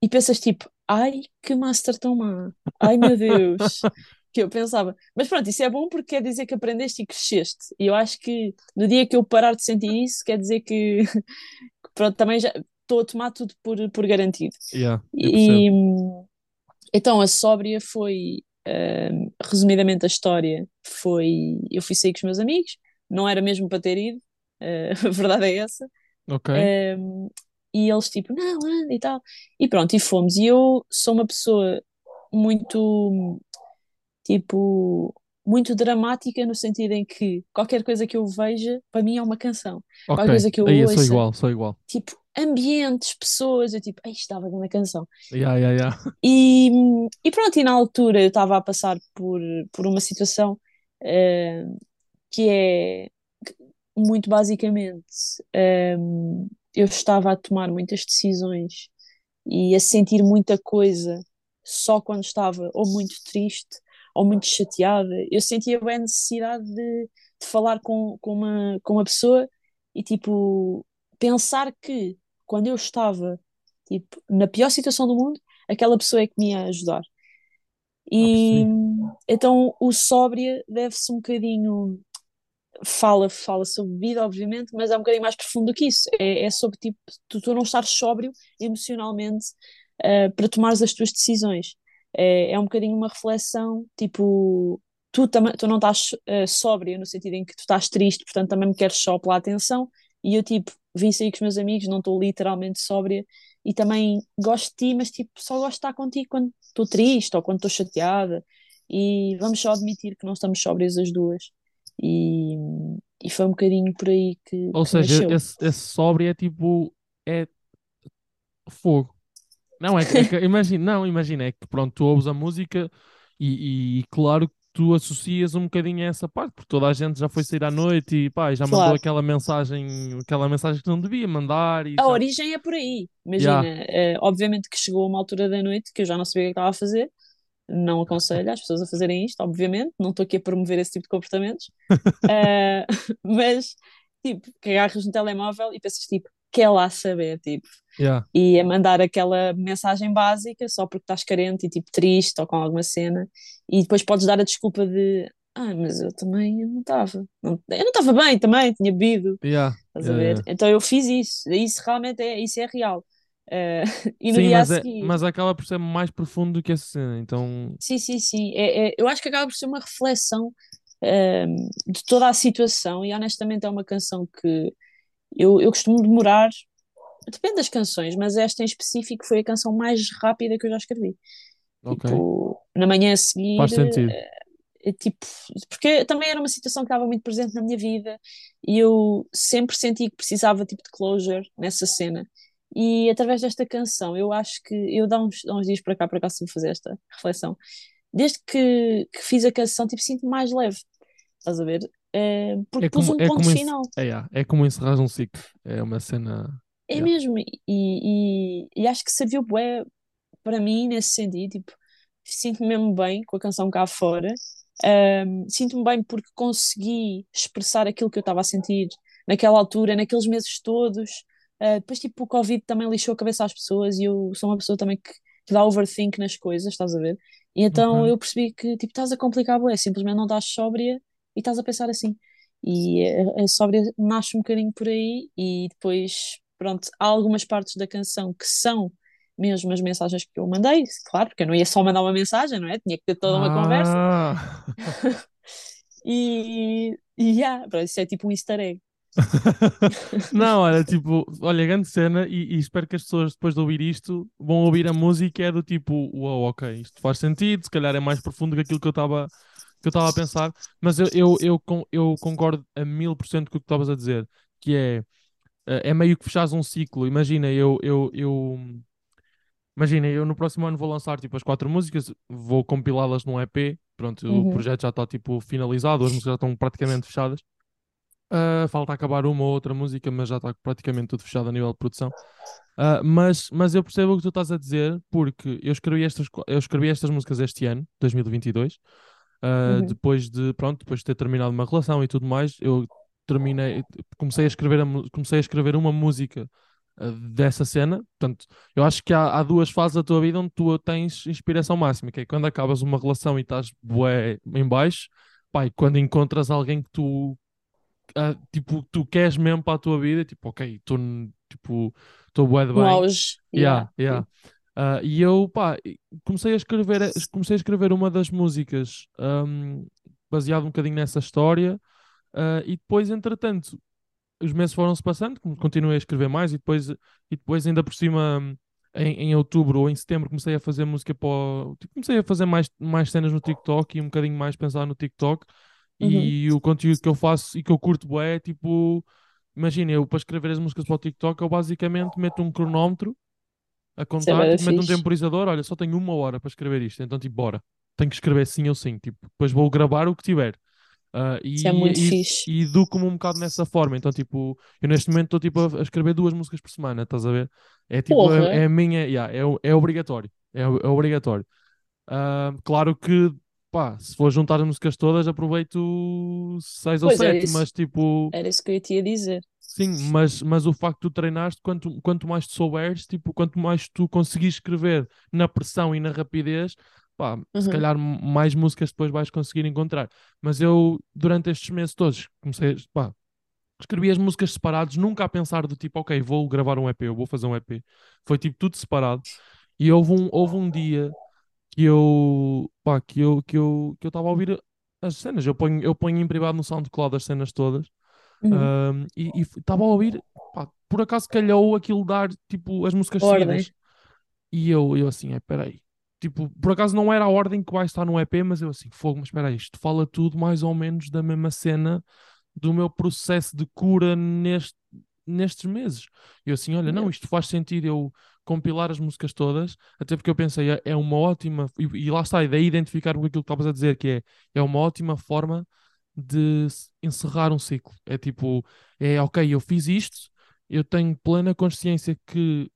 e pensas tipo, ai, que master tão má, ai meu Deus, que eu pensava. Mas pronto, isso é bom porque quer dizer que aprendeste e cresceste. E eu acho que no dia que eu parar de sentir isso, quer dizer que, pronto, também já estou a tomar tudo por, por garantido. Yeah, E então a sóbria foi, um, resumidamente a história foi, eu fui sair com os meus amigos, não era mesmo para ter ido, uh, a verdade é essa. Ok. Um, e eles tipo, não, anda e tal. E pronto, e fomos. E eu sou uma pessoa muito, tipo, muito dramática no sentido em que qualquer coisa que eu veja, para mim é uma canção. Qualquer Ok. coisa que eu Aí eu sou ouça, igual, sou igual. tipo, ambientes, pessoas, eu tipo, ai, estava na canção. Yeah, yeah, yeah. E, e pronto, e na altura eu estava a passar por, por uma situação eh, que é muito basicamente ehm, eu estava a tomar muitas decisões e a sentir muita coisa só quando estava ou muito triste ou muito chateada. Eu sentia bem a necessidade de, de falar com, com, uma, com uma pessoa e tipo pensar que quando eu estava tipo, na pior situação do mundo, aquela pessoa é que me ia ajudar. Ah, E percebi. então o sóbria deve-se um bocadinho fala, fala sobre vida, obviamente, mas é um bocadinho mais profundo do que isso. É, é sobre tipo, tu, tu não estar sóbrio emocionalmente uh, para tomares as tuas decisões. É, é um bocadinho uma reflexão, tipo, tu, tam tu não estás uh, sóbrio no sentido em que tu estás triste, portanto também me queres só pela atenção, e eu tipo, vim sair com os meus amigos, não estou literalmente sóbria, e também gosto de ti, mas tipo, só gosto de estar contigo quando estou triste ou quando estou chateada, e vamos só admitir que não estamos sóbrias as duas. E, e foi um bocadinho por aí que, Ou que seja, nasceu. esse, esse sóbrio é tipo é fogo. Não, é que, é que- imagina, não, imagina, é que pronto, tu ouves a música e, e claro que tu associas um bocadinho a essa parte, porque toda a gente já foi sair à noite e pá, e já mandou Claro. aquela mensagem, aquela mensagem que não devia mandar e A origem é por aí. Imagina, eh, obviamente que chegou a uma altura da noite que eu já não sabia o que estava a fazer. Não aconselho as pessoas a fazerem isto, obviamente. Não estou aqui a promover esse tipo de comportamentos. Eh, mas, tipo, agarras no telemóvel e pensas, tipo, quer lá saber, tipo. Yeah. E a mandar aquela mensagem básica só porque estás carente e, tipo, triste ou com alguma cena. E depois podes dar a desculpa de, ah, mas eu também não estava. Eu não estava bem também, tinha bebido. Yeah. Estás a Yeah, ver? yeah. Então eu fiz isso. Isso realmente é, isso é real. Eh, e no Sim, dia a mas, é, seguir. mas acaba por ser mais profundo do que essa cena, então Sim, sim, sim. É, é- eu acho que acaba por ser uma reflexão ehm, de toda a situação e honestamente é uma canção que eu, eu costumo demorar. Depende das canções, mas esta em específico foi a canção mais rápida que eu já escrevi. ok, Tipo, na manhã a seguir, faz sentido. é tipo, porque também era uma situação que estava muito presente na minha vida e eu sempre senti que precisava tipo de closure nessa cena. E através desta canção, eu acho que eu dá uns, há uns dias para cá, para cá, vou fazer esta reflexão. Desde que, que fiz a canção, tipo, sinto-me mais leve. Estás a ver? Eh, porque É pus como, um é ponto final. é, yeah, é como encerrar um ciclo, é uma cena. É Yeah. mesmo. E, e, e acho que serviu bué para mim nesse sentido. Tipo, sinto-me mesmo bem com a canção cá fora. Ahm, sinto-me bem porque consegui expressar aquilo que eu estava a sentir naquela altura, naqueles meses todos. Ah, depois, tipo, o Covid também lixou a cabeça às pessoas e eu sou uma pessoa também que, que dá overthink nas coisas, estás a ver? E então eu percebi que, tipo, estás a complicar, bué, simplesmente não estás sóbria e estás a pensar assim. E a, a sóbria nasce um bocadinho por aí e depois, pronto, há algumas partes da canção que são mesmo as mensagens que eu mandei, claro, porque eu não ia só mandar uma mensagem, não é? Tinha que ter toda uma conversa. Ah! E, e yeah, pronto, isso é tipo um easter egg. Não, olha, tipo, olha, grande cena e, e espero que as pessoas depois de ouvir isto vão ouvir a música é do tipo, uau, ok, isto faz sentido, se calhar é mais profundo que aquilo que eu estava que eu estava a pensar, mas eu, eu, eu, eu concordo a mil por cento com o que estavas a dizer, que é, eh, é meio que fechares um ciclo, imagina, eu, eu, eu Imagina, eu no próximo ano vou lançar tipo as quatro músicas, vou compilá-las num EP. Pronto, o Uhum. projeto já está tipo finalizado, as músicas já estão praticamente fechadas. Ah, falta acabar uma ou outra música, mas já está praticamente tudo fechado a nível de produção. Ah, mas, mas eu percebo o que tu estás a dizer, porque eu escrevi estas, eu escrevi estas músicas este ano, 2022, ah, Uhum. depois de, pronto, depois de ter terminado uma relação e tudo mais, eu terminei, comecei a escrever, a comecei a escrever uma música ah, dessa cena. Portanto, eu acho que há, há duas fases da tua vida onde tu tens inspiração máxima, que é quando acabas uma relação e estás bué em baixo, e quando encontras alguém que tu ah, tipo, tu queres mesmo para a tua vida, tipo, ok, estou tipo, estou bué de No bem. auge. Yeah, Yeah. yeah. Ah, e eu, pá, comecei a escrever, comecei a escrever uma das músicas ahm, baseado um bocadinho nessa história, ah, e depois, entretanto, os meses foram-se passando, continuei a escrever mais, e depois, e depois ainda por cima, em, em outubro ou em setembro, comecei a fazer música para o- tipo, comecei a fazer mais, mais cenas no TikTok e um bocadinho mais pensar no TikTok. Uhum. E o conteúdo que eu faço e que eu curto é tipo, imagina, eu para escrever as músicas para o TikTok, eu basicamente meto um cronómetro a é contar, tipo, meto um temporizador, olha, só tenho uma hora para escrever isto, então tipo, bora, tenho que escrever sim ou sim, tipo, depois vou gravar o que tiver. Ah, Isso é e, muito e, fixe. e educo-me um bocado nessa forma, então tipo, eu neste momento estou tipo a, escrever duas músicas por semana, estás a ver? É tipo, é, é a minha, yeah, é, é obrigatório, é, é obrigatório. Ah, claro que, pá, se for juntar as músicas todas, aproveito seis ou Pois é sete, mas tipo, Era isso que eu te ia dizer. Sim, mas, mas o facto de tu treinares, quanto, quanto mais tu souberes, tipo, quanto mais tu conseguires escrever na pressão e na rapidez, pá, se Uhum. calhar m- mais músicas depois vais conseguir encontrar. Mas eu, durante estes meses todos, comecei, pá, escrevi as músicas separadas, nunca a pensar do tipo, ok, vou gravar um EP, eu vou fazer um EP. Foi tipo tudo separado. E houve um, houve um dia que eu, pá, que eu, que eu, que eu estava a ouvir as cenas. Eu ponho, eu ponho em privado no SoundCloud as cenas todas. Uhum. e estava a ouvir, pá, por acaso calhou aquilo dar, tipo, as músicas Ordem. seguidas. E eu, eu assim, é, peraí. Tipo, por acaso não era a ordem que vai estar no EP, mas eu assim, fogo, mas espera aí, isto fala tudo mais ou menos da mesma cena do meu processo de cura neste, nestes meses. E eu assim, olha, não, isto faz sentido eu compilar as músicas todas, até porque eu pensei, é, é uma ótima, e, e lá está, e daí identificar com aquilo que estavas a dizer, que é, é uma ótima forma de encerrar um ciclo. É tipo, é ok, eu fiz isto, eu tenho plena consciência que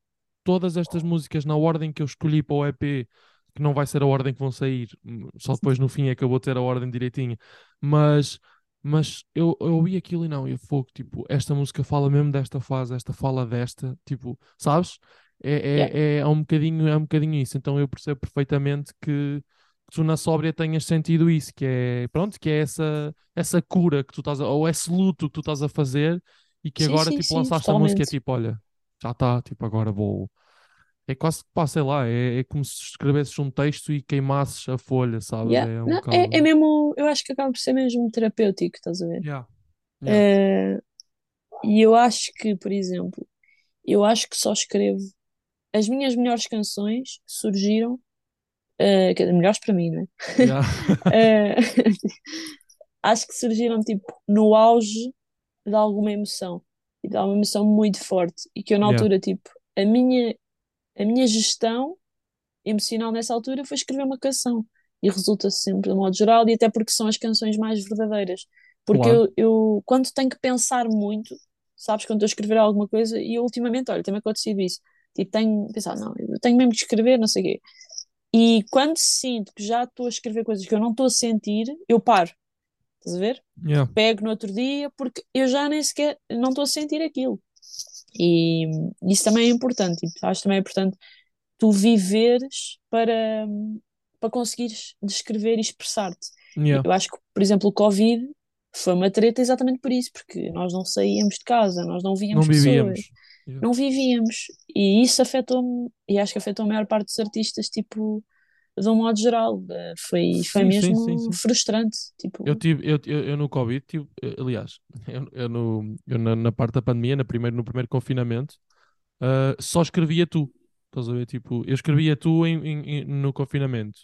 todas estas músicas na ordem que eu escolhi para o EP, que não vai ser a ordem que vão sair, hum, só depois no fim é que eu vou ter a ordem direitinha, mas, mas eu, eu ouvi aquilo e não, eu fogo, tipo, esta música fala mesmo desta fase, esta fala desta, tipo, sabes? É, Yeah. é, é, é um bocadinho, é um bocadinho isso, então eu percebo perfeitamente que tu na sóbria tenhas sentido isso, que é, pronto, que é essa, essa cura que tu estás a, ou esse luto que tu estás a fazer e que Sim, agora, sim, tipo, sim, lançaste a música é tipo, olha, já está, tipo, agora vou. É quase que, pá, sei lá, é, é como se escrevesses um texto e queimasses a folha, sabes? Yeah. É um Não, é, é mesmo, eu acho que acaba por ser mesmo terapêutico, estás a ver? Yeah, yeah, Eh, e eu acho que, por exemplo, eu acho que só escrevo as minhas melhores canções surgiram, dizer, melhores para mim, não é? yeah. Acho que surgiram tipo no auge de alguma emoção, e de alguma emoção muito forte, e que eu na Yeah, altura, tipo, a minha, a minha gestão emocional nessa altura foi escrever uma canção, e resulta sempre de modo geral, e até porque são as canções mais verdadeiras, porque claro. eu, eu quando tenho que pensar muito, sabes, quando estou a escrever alguma coisa, e eu, ultimamente, olha, tem-me acontecido isso, tipo, tenho pensado, não, eu tenho mesmo que escrever, não sei o quê, e quando sinto que já estou a escrever coisas que eu não estou a sentir, eu paro. Estás a ver? Yeah, Pego no outro dia porque eu já nem sequer não estou a sentir aquilo. E isso também é importante. Tipo, acho também é importante tu viveres para, para conseguires descrever e expressar-te. Yeah. Eu acho que, por exemplo, o Covid foi uma treta exatamente por isso, porque nós não saíamos de casa, nós não Não víamos pessoas, vivíamos. Não vivíamos. E isso afetou-me, e acho que afetou a maior parte dos artistas, tipo, de um modo geral. Foi, foi Sim, sim, sim, mesmo sim. frustrante. Eu Tipo, tive, eu, eu, eu no Covid, tive, eh, aliás, eu, eu no, eu na, na parte da pandemia, na primeiro, no primeiro confinamento, ah, só escrevia tu. Estás a ver? Tipo, eu escrevia tu em, em- em- no confinamento.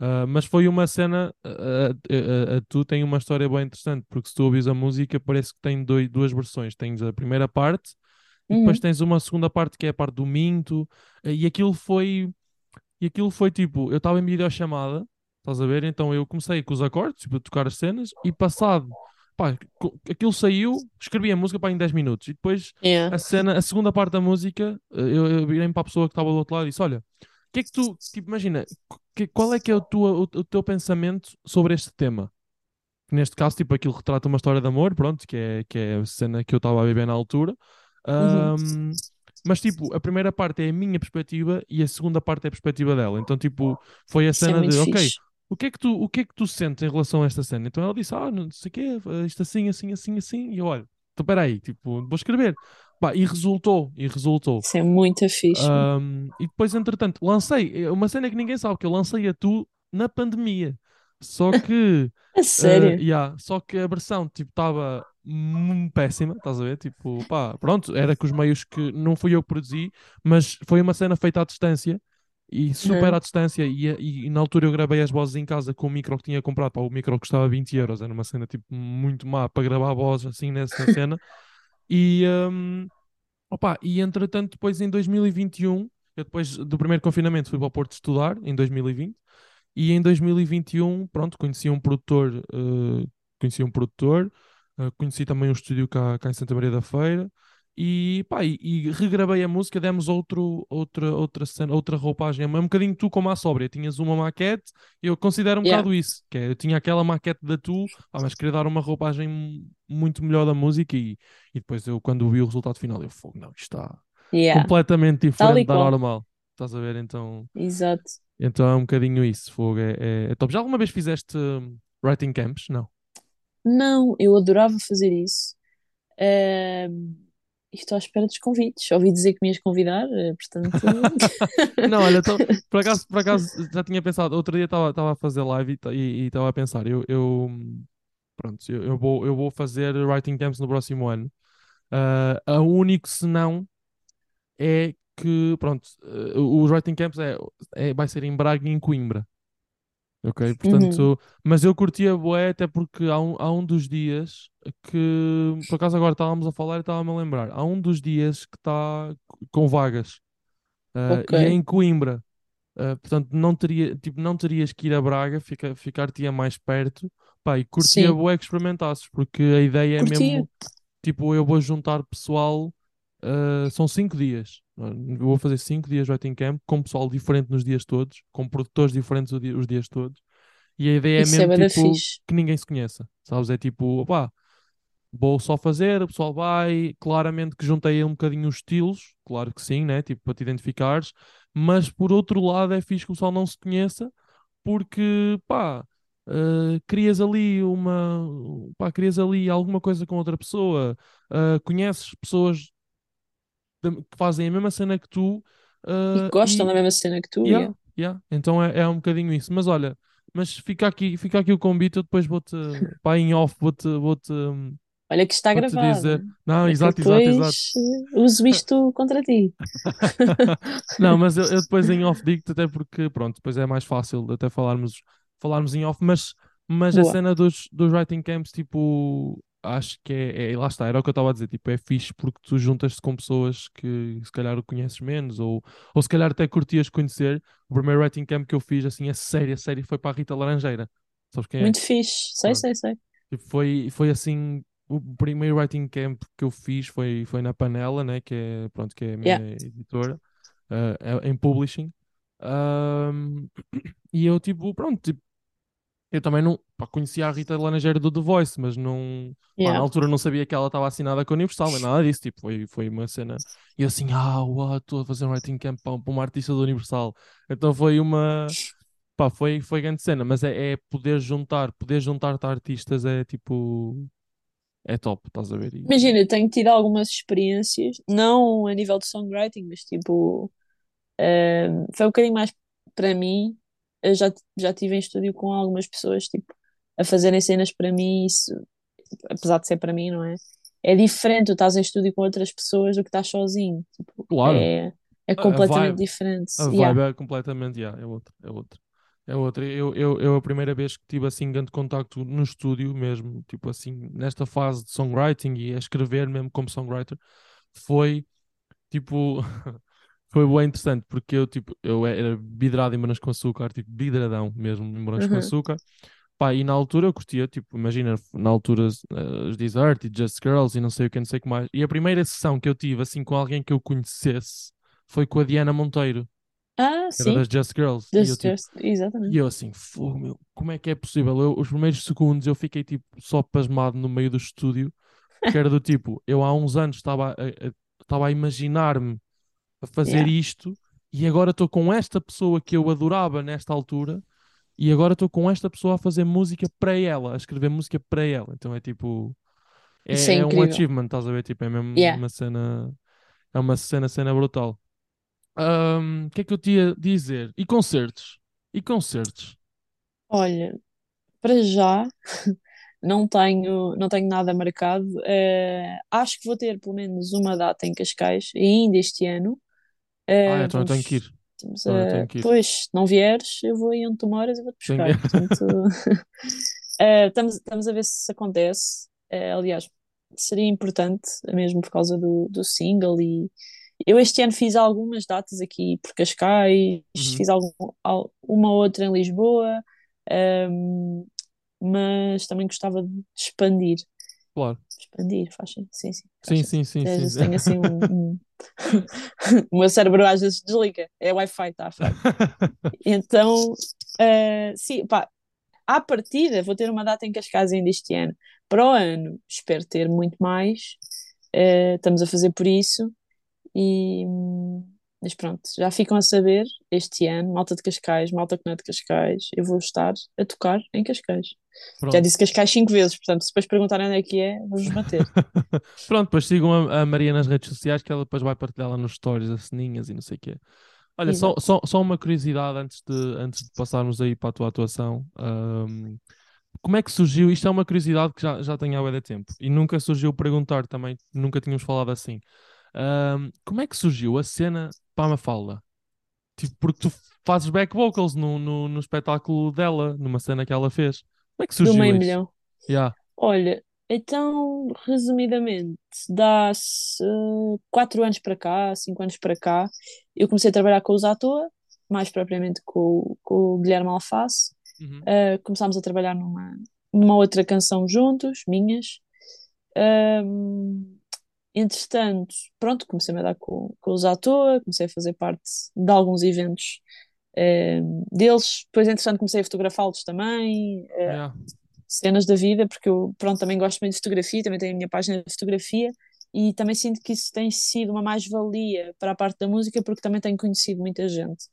Ah, mas foi uma cena. A, a- a- a tu tem uma história bem interessante, porque se tu ouvis a música, parece que tem dois, duas versões. Tens a primeira parte e depois uhum, tens uma segunda parte que é a parte do Minto. E aquilo foi. E aquilo foi tipo, eu estava em videochamada, estás a ver? Então eu comecei com os acordes, tipo, a tocar as cenas, e passado, pá, aquilo saiu, escrevi a música pá, em 10 minutos, e depois yeah, a cena, a segunda parte da música, eh, eu, eu virei para a pessoa que estava do outro lado e disse: Olha, que é que tu, tipo, imagina, que- qual é que é o, tua, o, o teu pensamento sobre este tema? Que Neste caso, tipo, aquilo retrata uma história de amor, pronto, que é, que é a cena que eu estava a viver na altura. Uhum. Ahm, mas, tipo, a primeira parte é a minha perspectiva e a segunda parte é a perspectiva dela. Então, tipo, foi a é cena muito de, ok, fixe. o que é que tu, o que é que tu sentes em relação a esta cena? Então ela disse, ah, não sei o quê, eh, isto assim, assim, assim, assim. E eu, olha, então peraí, tipo, vou escrever. Pá, e resultou, e resultou. Isso é muito fixe. Ahm, e depois, entretanto, lancei, é uma cena que ninguém sabe, que eu lancei a tu na pandemia. Só que, A ah, sério? yeah, só que a versão, tipo, estava péssima, estás a ver? Tipo, pá, pronto, era com os meios que não fui eu que produzi, mas foi uma cena feita à distância e super Uhum. à distância. E, e- e na altura eu gravei as vozes em casa com o micro que tinha comprado. Pá, o micro custava 20 euros, era uma cena tipo muito má para gravar vozes assim nessa cena. E, hum, opa, e entretanto, depois em 2021, eu depois do primeiro confinamento fui para o Porto estudar, em 2020. E em 2021, pronto, conheci um produtor, eh, conheci um produtor, eh, conheci também um estúdio cá, cá em Santa Maria da Feira e, pá, e, e regravei a música, demos outro, outra, outra cena, outra roupagem, é um bocadinho tu como a sóbria, tinhas uma maquete, eu considero um Yeah. bocado isso, que é, eu tinha aquela maquete da tu, mas queria dar uma roupagem muito melhor da música e, e depois eu quando vi o resultado final, eu fogo, não, isto está Yeah. completamente diferente da normal, estás a ver, então... Exato. Então é um bocadinho isso, fogo. É, é- é top. Já alguma vez fizeste hum, writing camps? Não. Não, eu adorava fazer isso. E estou à espera dos convites. Ouvi dizer que me ias convidar, eh, portanto. Não, olha, tô- por acaso, por acaso já tinha pensado. Outro dia estava a fazer live e estava a pensar. Eu, eu, pronto, eu, eu vou, eu vou fazer writing camps no próximo ano. Ah, a único senão é que, pronto, eh, os writing camps é, é, vai ser em Braga e em Coimbra. Ok? Uhum. Portanto, mas eu curtia bué até porque há um, há um dos dias que, por acaso agora estávamos a falar e estava-me a lembrar, há um dos dias que está com vagas ah, Ok. e é em Coimbra. Ah, portanto, não teria, tipo, não terias que ir a Braga, fica, ficar-te-ia mais perto. Pá, e curtia Sim, bué que experimentasses, porque a ideia é curtia. mesmo, tipo, eu vou juntar pessoal, ah, são cinco dias. Eu vou fazer cinco dias de writing camp com pessoal diferente nos dias todos, com produtores diferentes os dias todos. E a ideia é Isso é mesmo, da tipo, que ninguém se conheça, sabes? É tipo, opá, vou só fazer, o pessoal vai, claramente que juntei um bocadinho os estilos, claro que sim, né? Tipo, para te identificares, mas por outro lado é fixe que o pessoal não se conheça, porque, pá, eh, crias ali uma, pá, crias ali alguma coisa com outra pessoa, eh, conheces pessoas que fazem a mesma cena que tu, E que eh, gostam da e, mesma cena que tu, yeah, yeah. yeah, então é, é um bocadinho isso, mas olha. Mas fica aqui, fica aqui o convite, eu depois vou-te, pá, em off, vou-te, vou-te, Olha que está gravado. dizer. Não, exato, exato, exato. uso isto contra ti. Não, mas eu, eu depois em off digo-te até porque, pronto, depois é mais fácil até falarmos, falarmos em off, mas, mas a Boa. cena dos, dos writing camps, tipo, acho que é, é- lá está, era o que eu estava a dizer, tipo, é fixe porque tu juntas-te com pessoas que se calhar o conheces menos, ou, ou se calhar até curtias conhecer. O primeiro writing camp que eu fiz, assim, a sério, a sério, foi para a Rita Laranjeira. Sabes quem é? Muito fixe. Sei, sei, sei. Tipo, foi, foi assim, o primeiro writing camp que eu fiz foi, foi na Panela, né, que é, pronto, que é a minha Yeah. editora, é- em publishing. Ahm, e eu, tipo, pronto, tipo, eu também não, pá, conhecia a Rita Laranjeira do The Voice, mas não, pá, na Yeah. altura não sabia que ela estava assinada com a Universal, nem nada disso, tipo, foi, foi uma cena, e assim, ah, uau, estou a fazer um writing camp para, uma artista da Universal, então foi uma, pá, foi, foi grande cena, mas é, é poder juntar, poder juntar-te a artistas é tipo, é top, estás a ver? E- Imagina, tenho tido algumas experiências, não a nível de songwriting, mas tipo, eh, foi um bocadinho mais para mim. Eu já, já estive em estúdio com algumas pessoas, tipo, a fazerem cenas para mim, isso, apesar de ser para mim, não é? É diferente, tu estás em estúdio com outras pessoas do que estás sozinho. Tipo, Claro, é, é a, a completamente vibe, diferente. a Yeah. vibe é completamente, yeah, é outra, é outra. É outra. Eu, eu, eu a primeira vez que tive assim grande contacto no estúdio mesmo, tipo assim, nesta fase de songwriting e a escrever mesmo como songwriter, foi tipo, foi bem interessante, porque eu tipo, eu era vidrado em morangos com açúcar, tipo, vidradão mesmo em morangos com Uhum. açúcar. Pá, e na altura eu curtia, tipo, imagina, na altura eh, os Desert e Just Girls e não sei o que, não sei o que mais. E a primeira sessão que eu tive, assim, com alguém que eu conhecesse, foi com a Diana Monteiro, Ah, que era sim, das Just Girls. E eu, Just, tipo, just, exatamente. e eu assim, fogo, meu, como é que é possível? Eu, os primeiros segundos eu fiquei, tipo, só pasmado no meio do estúdio, porque era do tipo, eu há uns anos estava a, a- estava a imaginar-me a fazer Yeah. isto, e agora estou com esta pessoa que eu adorava nesta altura, e agora estou com esta pessoa a fazer música para ela, a escrever música para ela. Então é tipo, é é, é um achievement, estás a ver? Tipo, é mesmo Yeah. uma cena, é uma cena, cena brutal. O que é que eu te ia dizer? E concertos? E concertos? Olha, para já não tenho, não tenho nada marcado. Eh, acho que vou ter pelo menos uma data em Cascais ainda este ano. Ah, Eh, então eu tenho que ir. estamos Então eu a, tenho que ir. pois, se não vieres, eu vou aí onde tu moras e vou-te Tenho buscar. que... Portanto, eh, estamos, estamos a ver se isso acontece. Eh, aliás, seria importante, mesmo por causa do, do single. E eu este ano fiz algumas datas aqui por Cascais, Uhum. fiz algum, al- uma ou outra em Lisboa. ehm, mas também gostava de expandir. Claro. Expandir, faz sentido. Sim, sim, Sim, sim, sim, tenho assim um, um- o meu cérebro às vezes desliga. É Wi-Fi, está a falhar. Então, eh, sim, pá, à partida vou ter uma data em Cascais ainda este ano. Para o ano, espero ter muito mais. Eh, estamos a fazer por isso. E, mas pronto, já ficam a saber este ano, malta de Cascais, malta que não é de Cascais, eu vou estar a tocar em Cascais. Já Pronto. disse Cascais cinco vezes, portanto, se depois perguntarem onde é que é, vou-vos bater. Pronto, depois sigam a, a Maria nas redes sociais que ela depois vai partilhar lá nos stories as ceninhas e não sei o quê. Olha, só, Exato. só, só uma curiosidade antes de, antes de passarmos aí para a tua atuação. Ahm, como é que surgiu? Isto é uma curiosidade que já, já tenho há bué de tempo e nunca surgiu perguntar também, nunca tínhamos falado assim. Ahm, como é que surgiu a cena para a Mafalda? tipo, porque tu fazes back vocals no, no, no espetáculo dela, numa cena que ela fez. Como é que Do surgiu meio isso? milhão. Yeah. Olha, então, resumidamente, dá-se eh, quatro anos para cá, cinco anos para cá, eu comecei a trabalhar com os à toa, mais propriamente com, o- com o Guilherme Alface. Uhum. Uh, começámos a trabalhar numa, numa outra canção juntos, minhas. Um, entretanto, pronto, comecei a dar com, com os à toa, comecei a fazer parte de alguns eventos um, deles. Depois, entretanto, comecei a fotografá-los também, uh, Yeah. cenas da vida, porque eu, pronto, também gosto muito de fotografia, também tenho a minha página de fotografia. E também sinto que isso tem sido uma mais-valia para a parte da música, porque também tenho conhecido muita gente.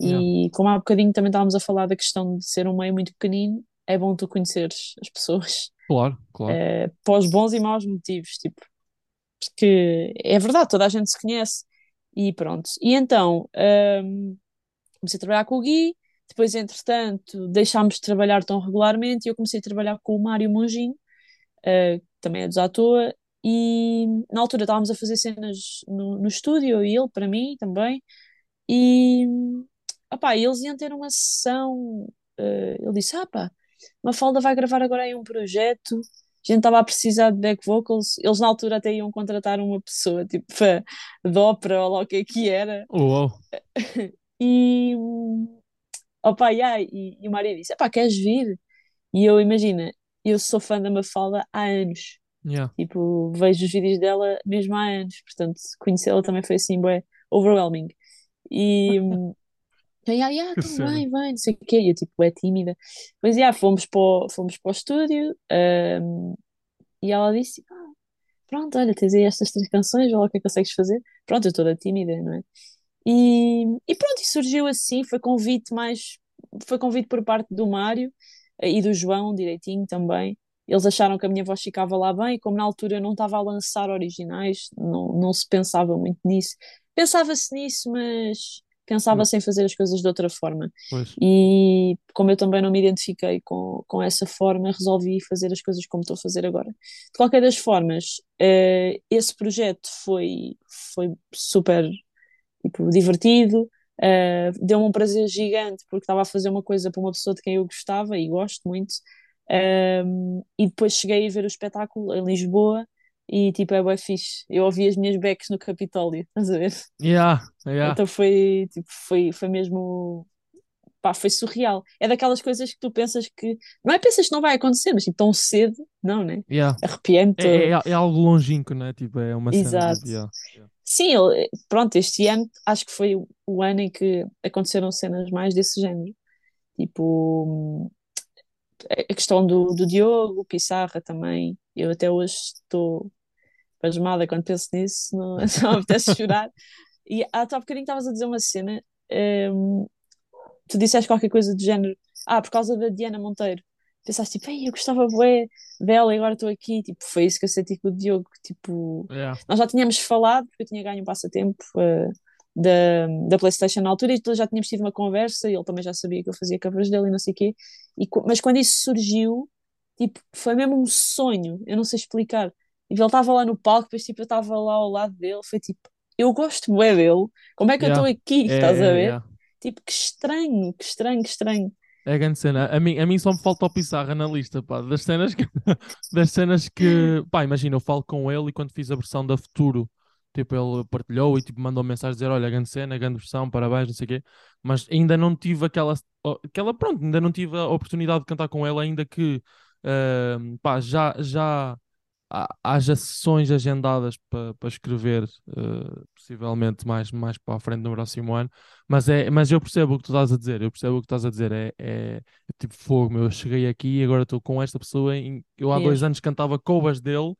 Yeah. E como há bocadinho também estávamos a falar da questão de ser um meio muito pequenino, é bom tu conheceres as pessoas Claro, claro. eh, para os bons e maus motivos, tipo, porque é verdade, toda a gente se conhece e pronto. E então, hum, comecei a trabalhar com o Gui, depois, entretanto, deixámos de trabalhar tão regularmente e eu comecei a trabalhar com o Mário Monjinho, que também é dos à toa, e na altura estávamos a fazer cenas no, no estúdio, e ele, para mim também, e opá, eles iam ter uma sessão. eh, ele disse: Ah, pá, Mafalda vai gravar agora aí um projeto. A gente estava a precisar de back vocals. Eles na altura até iam contratar uma pessoa, tipo, de ópera ou lá o que é que era. Uou. E, opa, yeah, e, e o Mário disse: Pá, queres vir? E eu, imagina, eu sou fã da Mafalda há anos. Yeah. Tipo, vejo os vídeos dela mesmo há anos. Portanto, conhecê-la também foi assim, bué, overwhelming. E. Aí, ah, yeah, cena. vem, vem, não sei o quê. E eu, tipo, é tímida. Mas, yeah, fomos para o, fomos para o estúdio, ahm, e ela disse, ah, pronto, olha, tens aí estas três canções, olha o que é que consegues fazer. Pronto, eu toda tímida, não é? E, e pronto, e surgiu assim, foi convite mais, foi convite por parte do Mário eh, e do João, direitinho também. Eles acharam que a minha voz ficava lá bem, e como na altura eu não estava a lançar originais, não, não se pensava muito nisso. Pensava-se nisso, mas pensava-se em fazer as coisas de outra forma. Pois. E como eu também não me identifiquei com, com essa forma, resolvi fazer as coisas como estou a fazer agora. De qualquer das formas, eh, esse projeto foi, foi super tipo, divertido, eh, deu-me um prazer gigante porque estava a fazer uma coisa para uma pessoa de quem eu gostava e gosto muito. Ehm, e depois cheguei a ver o espetáculo em Lisboa e tipo, é bem fixe. Eu ouvi as minhas backs no Capitólio, estás a ver? Yeah, yeah. Então foi, tipo, foi, foi mesmo. Pá, foi surreal. É daquelas coisas que tu pensas que. Não é pensas que não vai acontecer, mas tipo, tão cedo, não, né? Yeah. Arrepiei-me É, é, é algo longínquo, né? Tipo, é uma cena Exato. Yeah. Sim, pronto, este ano acho que foi o- ano em que aconteceram cenas mais desse género. Tipo, a questão do, do Diogo, Pissarra também. Eu até hoje estou pasmada quando penso nisso, não, me apetece chorar. E há há bocadinho estavas a dizer uma cena, hum, tu disseste qualquer coisa do género, ah, por causa da Diana Monteiro. Pensaste tipo, ei, eu gostava bué dela e agora estou aqui. Tipo, foi isso que eu senti com o Diogo. Tipo, Yeah. nós já tínhamos falado, porque eu tinha ganho um passatempo eh, da, da PlayStation na altura, e já tínhamos tido uma conversa, e ele também já sabia que eu fazia covers dele e não sei o quê. E, mas quando isso surgiu, tipo, foi mesmo um sonho, eu não sei explicar. Tipo, ele estava lá no palco, depois tipo, eu estava lá ao lado dele, foi tipo, eu gosto bué dele, como é que eu estou Yeah. aqui, É, estás a é, ver? yeah. Tipo, que estranho, que estranho, que estranho. É a grande cena. A mim, a mim só me falta o Pissarra na lista, pá. Das cenas que, das cenas que, pá, imagina, eu falo com ele e quando fiz a versão da Futuro, tipo, ele partilhou e tipo, mandou mensagem dizer, olha, grande cena, grande versão, parabéns, não sei o quê. Mas ainda não tive aquela, aquela, pronto, ainda não tive a oportunidade de cantar com ele, ainda que, ah, pá, já, já haja sessões agendadas para para escrever, eh, possivelmente mais, mais para a frente no próximo ano, mas, é, mas eu percebo o que tu estás a dizer, eu percebo o que estás a dizer, é, é, é tipo fogo, meu, eu cheguei aqui e agora estou com esta pessoa, em- eu há dois anos cantava covers dele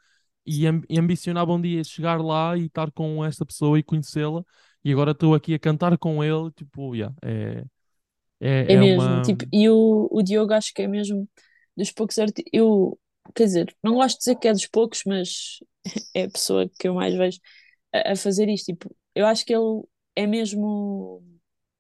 e, am- e ambicionava um dia chegar lá e estar com esta pessoa e conhecê-la, e agora estou aqui a cantar com ele, tipo, yeah, é, é, É é mesmo, uma... tipo, e o, o Diogo acho que é mesmo dos poucos artistas, eu, quer dizer, não gosto de dizer que é dos poucos, mas é a pessoa que eu mais vejo a, a fazer isto, tipo, eu acho que ele é mesmo,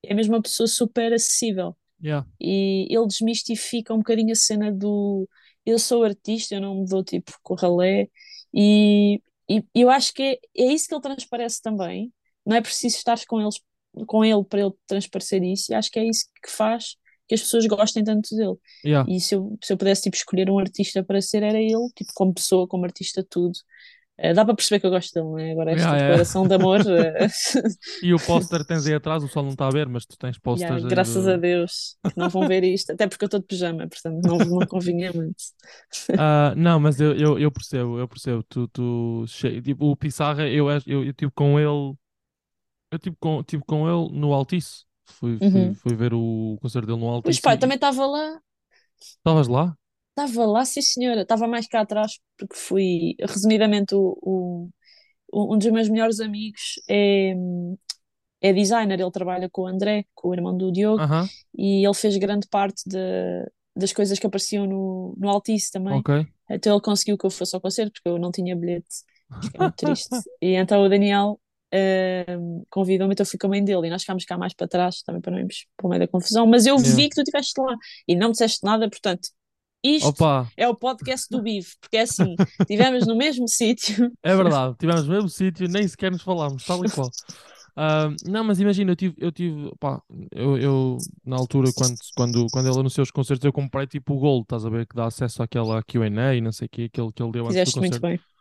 é mesmo uma pessoa super acessível, Yeah, e ele desmistifica um bocadinho a cena do eu sou artista, eu não me dou tipo com ralé. E, e eu acho que é, é isso que ele transparece também. Não é preciso estar com eles com ele para ele transparecer isso, e acho que é isso que faz que as pessoas gostem tanto dele. Yeah. E se eu, se eu pudesse tipo, escolher um artista para ser, era ele, tipo, como pessoa, como artista, tudo. Eh, dá para perceber que eu gosto dele, não é? Agora, esta Yeah, yeah. declaração de amor, eh, E o póster tens aí atrás, o sol não está a ver, mas tu tens pósteres yeah, graças do- a Deus que não vão ver isto, até porque eu estou de pijama, portanto não, não convinha muito. Ah, não, mas eu, eu, eu percebo, eu percebo. Tu, tu, tipo, o Pissarra, eu, acho- eu, eu tive com ele, eu tive com, tive com ele no Altice. Fui, fui, Uhum. fui ver o concerto dele no pá, eu e- também estava lá, Estavas lá? estava lá, sim senhora, estava mais cá atrás, porque fui, resumidamente, o, o- um dos meus melhores amigos é, é designer, ele trabalha com o André, com o irmão do Diogo, Aham, e ele fez grande parte de- das coisas que apareciam no, no Altice também. ok. Então ele conseguiu que eu fosse ao concerto, porque eu não tinha bilhete. Fiquei muito triste. E então o Daniel ahm, convidou-me, então eu fui com a mãe dele e nós ficámos cá mais para trás, também para não irmos para o meio da confusão. Mas eu vi que tu estiveste lá e não me disseste nada, portanto, isto Opa, é o podcast do Bive, porque é assim, estivemos no mesmo sítio. é verdade, tivemos no mesmo sítio, nem sequer nos falámos, tal e qual. Ah, não, mas imagina, eu tive, eu tive, pá, eu, eu na altura, quando, quando, quando ele anunciou os concertos, eu comprei tipo o Gold, estás a ver, que dá acesso àquela Q&A e não sei o que, que ele, que ele deu antes do Fizeste muito concerto. bem.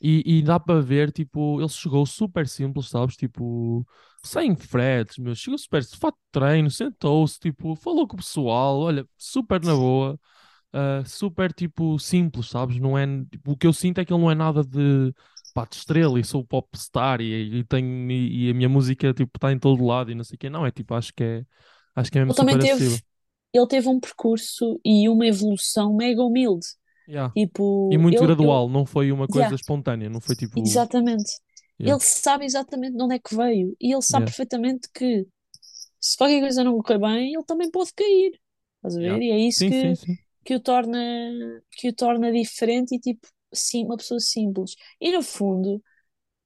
E, e dá para ver, tipo, ele chegou super simples, sabes? Tipo, sem fretes, meu. Chegou super de fato de treino, sentou-se, tipo, falou com o pessoal, olha, super na boa, ah, super, tipo, simples, sabes? Não é, tipo, o que eu sinto é que ele não é nada de, pá, de estrela e sou popstar e, e, tenho, e, e a minha música, tipo, está em todo lado e não sei o quê. Não, é tipo, acho que é, acho que é mesmo Ele super teve, acessível. ele teve um percurso e uma evolução mega humilde. Yeah. Tipo, E muito ele- gradual, não foi uma coisa Yeah. espontânea, não foi tipo. Exatamente. Yeah. Ele sabe exatamente de onde é que veio e ele sabe perfeitamente que se qualquer coisa não correr bem, ele também pode cair. Estás a ver? E é isso Sim, que, sim, sim. que o torna, que o torna diferente e tipo, sim, uma pessoa simples. E no fundo,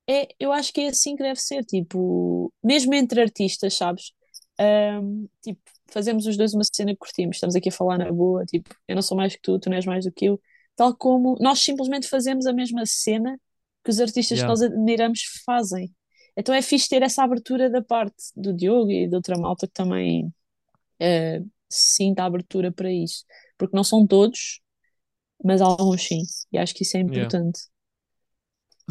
é, eu acho que é assim que deve ser. Tipo, mesmo entre artistas, sabes? Ahm, tipo, fazemos os dois uma cena que curtimos, estamos aqui a falar na boa, tipo, eu não sou mais que tu, tu não és mais do que eu, tal como nós simplesmente fazemos a mesma cena que os artistas que Yeah. nós admiramos fazem. Então é fixe ter essa abertura da parte do Diogo e de outra malta que também eh, sinta a abertura para isso, porque não são todos, mas alguns sim, e acho que isso é Yeah. importante.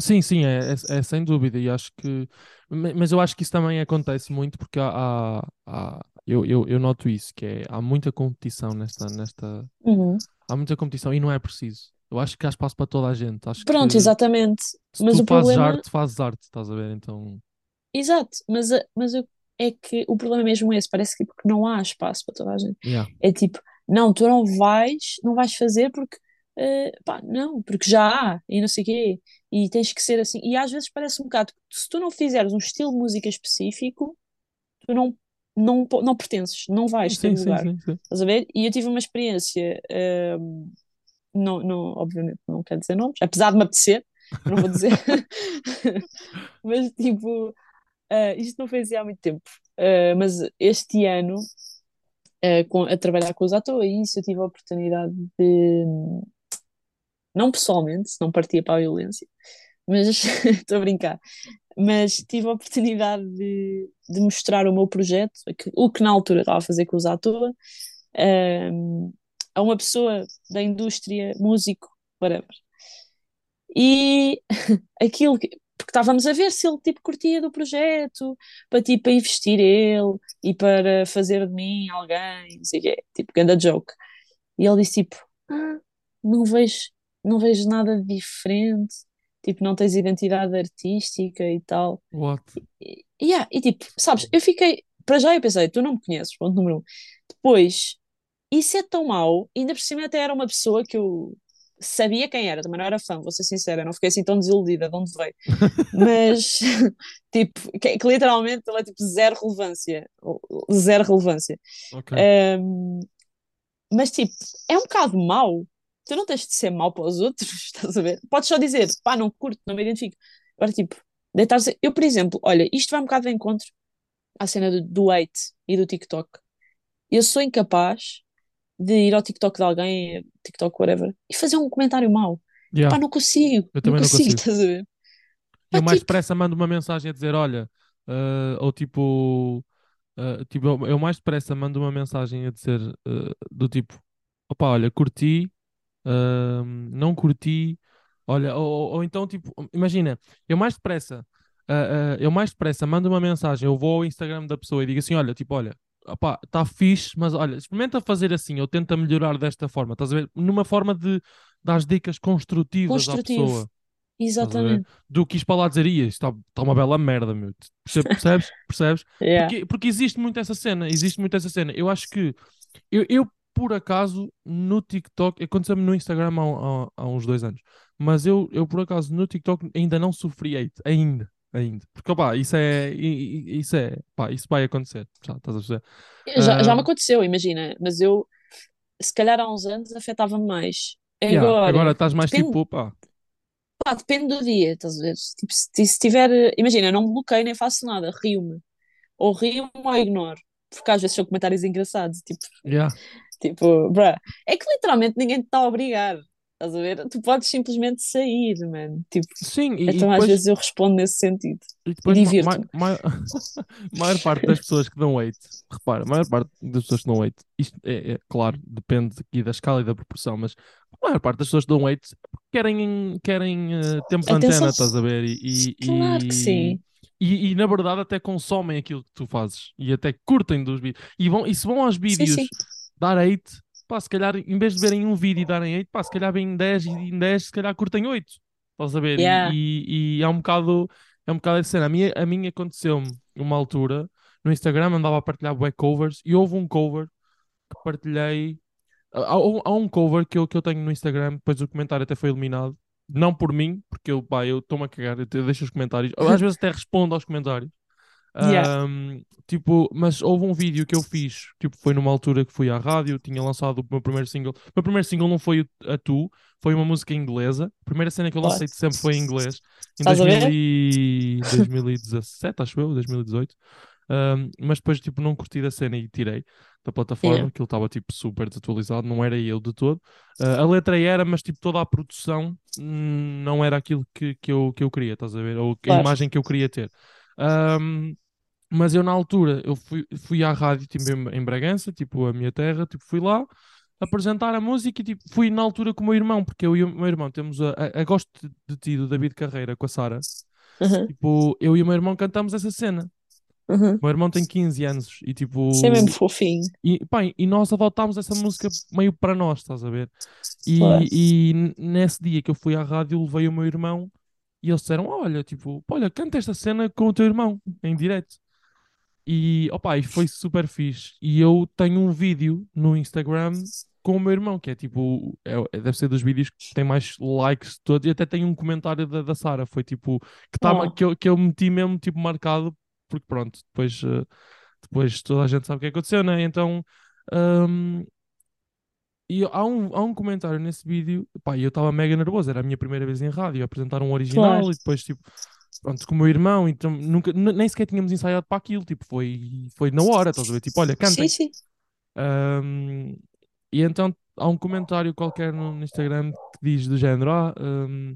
Sim, sim, é, é, é sem dúvida, e acho que, ma- mas eu acho que isso também acontece muito porque há, há- há- eu, eu, eu noto isso, que é, há muita competição nesta, nesta, Uhum. Há muita competição e não é preciso. Eu acho que há espaço para toda a gente, acho Pronto, que exatamente. se Mas tu o fazes problema. arte, fazes arte, estás a ver, então, Exato, mas, a- mas eu- é que o problema é mesmo esse, parece que porque não há espaço para toda a gente. yeah, É tipo, não, tu não vais, não vais fazer porque, eh, pá, não, porque já há e não sei o quê, e tens que ser assim. E às vezes parece um bocado, se tu não fizeres um estilo de música específico, tu não, não, não pertences, não vais ter sim, sim, lugar. sim, sim. Estás a ver? E eu tive uma experiência, ehm, não, não, obviamente não quero dizer nomes, apesar de me apetecer, não vou dizer, mas tipo, eh, isto não foi assim há muito tempo, Eh, mas este ano, eh, com- a trabalhar com os atores, e isso eu tive a oportunidade de, não pessoalmente, se não partia para a violência, mas estou a brincar, mas tive a oportunidade de, de mostrar o meu projeto, o que na altura estava a fazer com os atores, ehm, a uma pessoa da indústria, músico, whatever. E aquilo que, porque estávamos a ver se ele tipo curtia do projeto, para tipo investir ele e para fazer de mim alguém, não sei tipo, ganda joke. E ele disse tipo, ah, não vejo, não vejo nada diferente, tipo, não tens identidade artística e tal. What? E, yeah, e tipo, sabes, eu fiquei, para já eu pensei, tu não me conheces, ponto número um. Depois, isso é tão mau, ainda por cima até era uma pessoa que eu sabia quem era, também não era fã, vou ser sincera, não fiquei assim tão desiludida de onde veio. Mas, tipo, que, que literalmente ele é tipo zero relevância, zero relevância. Ok. Ahm, mas tipo, é um bocado mau. Tu não tens de ser mau para os outros, estás a ver? Podes só dizer, pá, não curto, não me identifico. Agora, tipo, deitar-se. Eu, por exemplo, olha, isto vai um bocado de encontro à cena do, do hate e do TikTok. Eu sou incapaz de ir ao TikTok de alguém, TikTok, whatever, e fazer um comentário mau. Yeah. Pá, não consigo. Eu também não consigo, consigo. estás a ver? Eu Pá, mais tipo, depressa mando uma mensagem a dizer: Olha, ah, ou tipo, ah, tipo, eu, eu mais depressa mando uma mensagem a dizer ah, do tipo, opá, olha, curti, não curti, olha, ou, ou- ou então tipo, imagina, eu mais depressa, ah, ah, eu mais depressa mando uma mensagem, eu vou ao Instagram da pessoa e digo assim, olha, tipo, olha, opá, está fixe, mas olha, experimenta fazer assim, ou tenta melhorar desta forma, estás a ver? Numa forma de dar dicas construtivas à Construtivo. pessoa. Estás a ver? Exatamente. Do que isto para lá dizer, "Ia, isto está está uma bela merda, meu. Perce- Percebes? Percebes? Yeah. Porque, porque existe muito essa cena, existe muito essa cena. Eu acho que eu, eu, por acaso, no TikTok, aconteceu-me no Instagram há, há- há uns dois anos, mas eu, eu, por acaso, no TikTok ainda não sofri hate, ainda, ainda. Porque, opá, isso é, isso é, pá, isso vai acontecer, já, estás a perceber? Já, já me aconteceu, imagina, mas eu, se calhar há uns anos, afetava-me mais. yeah, agora Agora, estás mais depende, tipo, pá, pá, depende do dia, estás a ver? Tipo, se, se tiver, imagina, não me bloqueio nem faço nada, rio-me. Ou rio-me ou ignoro. Porque às vezes são comentários engraçados, tipo, yeah. Tipo, bruh, é que literalmente ninguém te está a obrigar, estás a ver? Tu podes simplesmente sair, mano. Tipo, Sim, e, e então às depois vezes eu respondo nesse sentido. E E depois, divirto-me. ma- ma- maior parte das pessoas que dão hate, repara, a maior parte das pessoas que dão hate, isto é, é claro, depende aqui da escala e da proporção, mas a maior parte das pessoas que dão hate é porque querem, querem eh, tempo de antena, estás a ver? E, e, Claro que sim. e, e, na verdade até consomem aquilo que tu fazes e até curtem dos vídeos. E, vão, e se vão aos Sim, vídeos sim. Dar hate, pá, se calhar em vez de verem um vídeo e darem hate, pá, se calhar vêm 10 e em 10 se calhar curtem 8. Estás a ver? E, Yeah. e, e é um bocado, é um bocado essa cena. A mim, a mim aconteceu-me uma altura no Instagram, andava a partilhar bué covers e houve um cover que partilhei. Há, há um- há um cover que eu, que eu tenho no Instagram, depois o comentário até foi eliminado. Não por mim, porque eu, pá, eu estou-me a cagar, eu te- deixo os comentários. Eu, às vezes até respondo aos comentários. Yeah. Ahm, tipo, mas houve um vídeo que eu fiz, tipo, foi numa altura que fui à rádio, tinha lançado o meu primeiro single. O meu primeiro single não foi a tu, foi uma música inglesa. A primeira cena que eu lancei sempre foi em inglês, em Estás a ver? 2000 e... 2017, acho eu, 2018. Ahm, mas depois, tipo, não curti da cena e tirei da plataforma, Yeah. aquilo estava, tipo, super desatualizado, não era eu de todo. Ah, a letra era, mas, tipo, toda a produção não era aquilo que, que, eu, que eu queria, estás a ver? Ou a Claro. imagem que eu queria ter. Ahm, mas eu na altura, eu fui, fui à rádio tipo, em, em Bragança, tipo a minha terra, tipo, fui lá apresentar a música e tipo, fui na altura com o meu irmão, porque eu e o meu irmão temos a, a, a Gosto de Ti do David Carreira com a Sara. Uhum, Tipo, eu e o meu irmão cantamos essa cena. uhum. O meu irmão tem 15 anos e tipo. Isso é mesmo fofinho. E, pá, e nós adotámos essa música meio para nós, estás a ver? Claro. E, e nesse dia que eu fui à rádio, levei o meu irmão e eles disseram: Olha, tipo, olha, canta esta cena com o teu irmão em direto. E, opa, e foi super fixe. E eu tenho um vídeo no Instagram com o meu irmão, que é tipo, é, é- deve ser dos vídeos que tem mais likes de todos. E até tem um comentário da, da Sara, foi tipo, que, tá, Oh. que, eu, que eu meti mesmo tipo marcado, porque pronto, depois, eh, depois toda a gente sabe o que aconteceu, né? Então, hum, e há um, há um comentário nesse vídeo, pá, eu estava mega nervoso, era a minha primeira vez em rádio, apresentar um original Claro. e depois, tipo, pronto, com o meu irmão, então nunca, nem sequer tínhamos ensaiado para aquilo, tipo, foi, foi na hora, estás a ver? Tipo, olha, cantem. Sim, sim. Ahm, e então há um comentário qualquer no, Instagram que diz do género: Ah, ahm,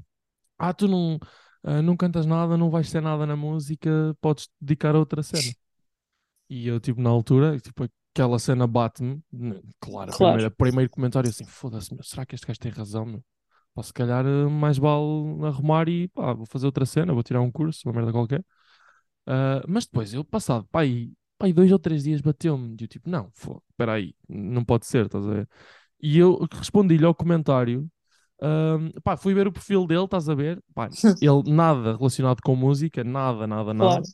ah tu não, ah, não cantas nada, não vais ter nada na música, podes dedicar a outra cena. E eu, tipo, na altura, tipo, aquela cena bate-me. Claro, Claro. primeira, primeiro comentário assim: foda-se, será que este gajo tem razão, meu? Pá, se calhar eh, mais vale arrumar e pá, vou fazer outra cena, vou tirar um curso, uma merda qualquer. Ah, mas depois, eu passado, pá, aí, pá, aí dois ou três dias bateu-me. E eu tipo, não, espera aí, não pode ser, estás a ver? E eu respondi-lhe ao comentário. ahm, pá, fui ver o perfil dele, estás a ver? Pá, ele nada relacionado com música, nada, nada, nada. Claro.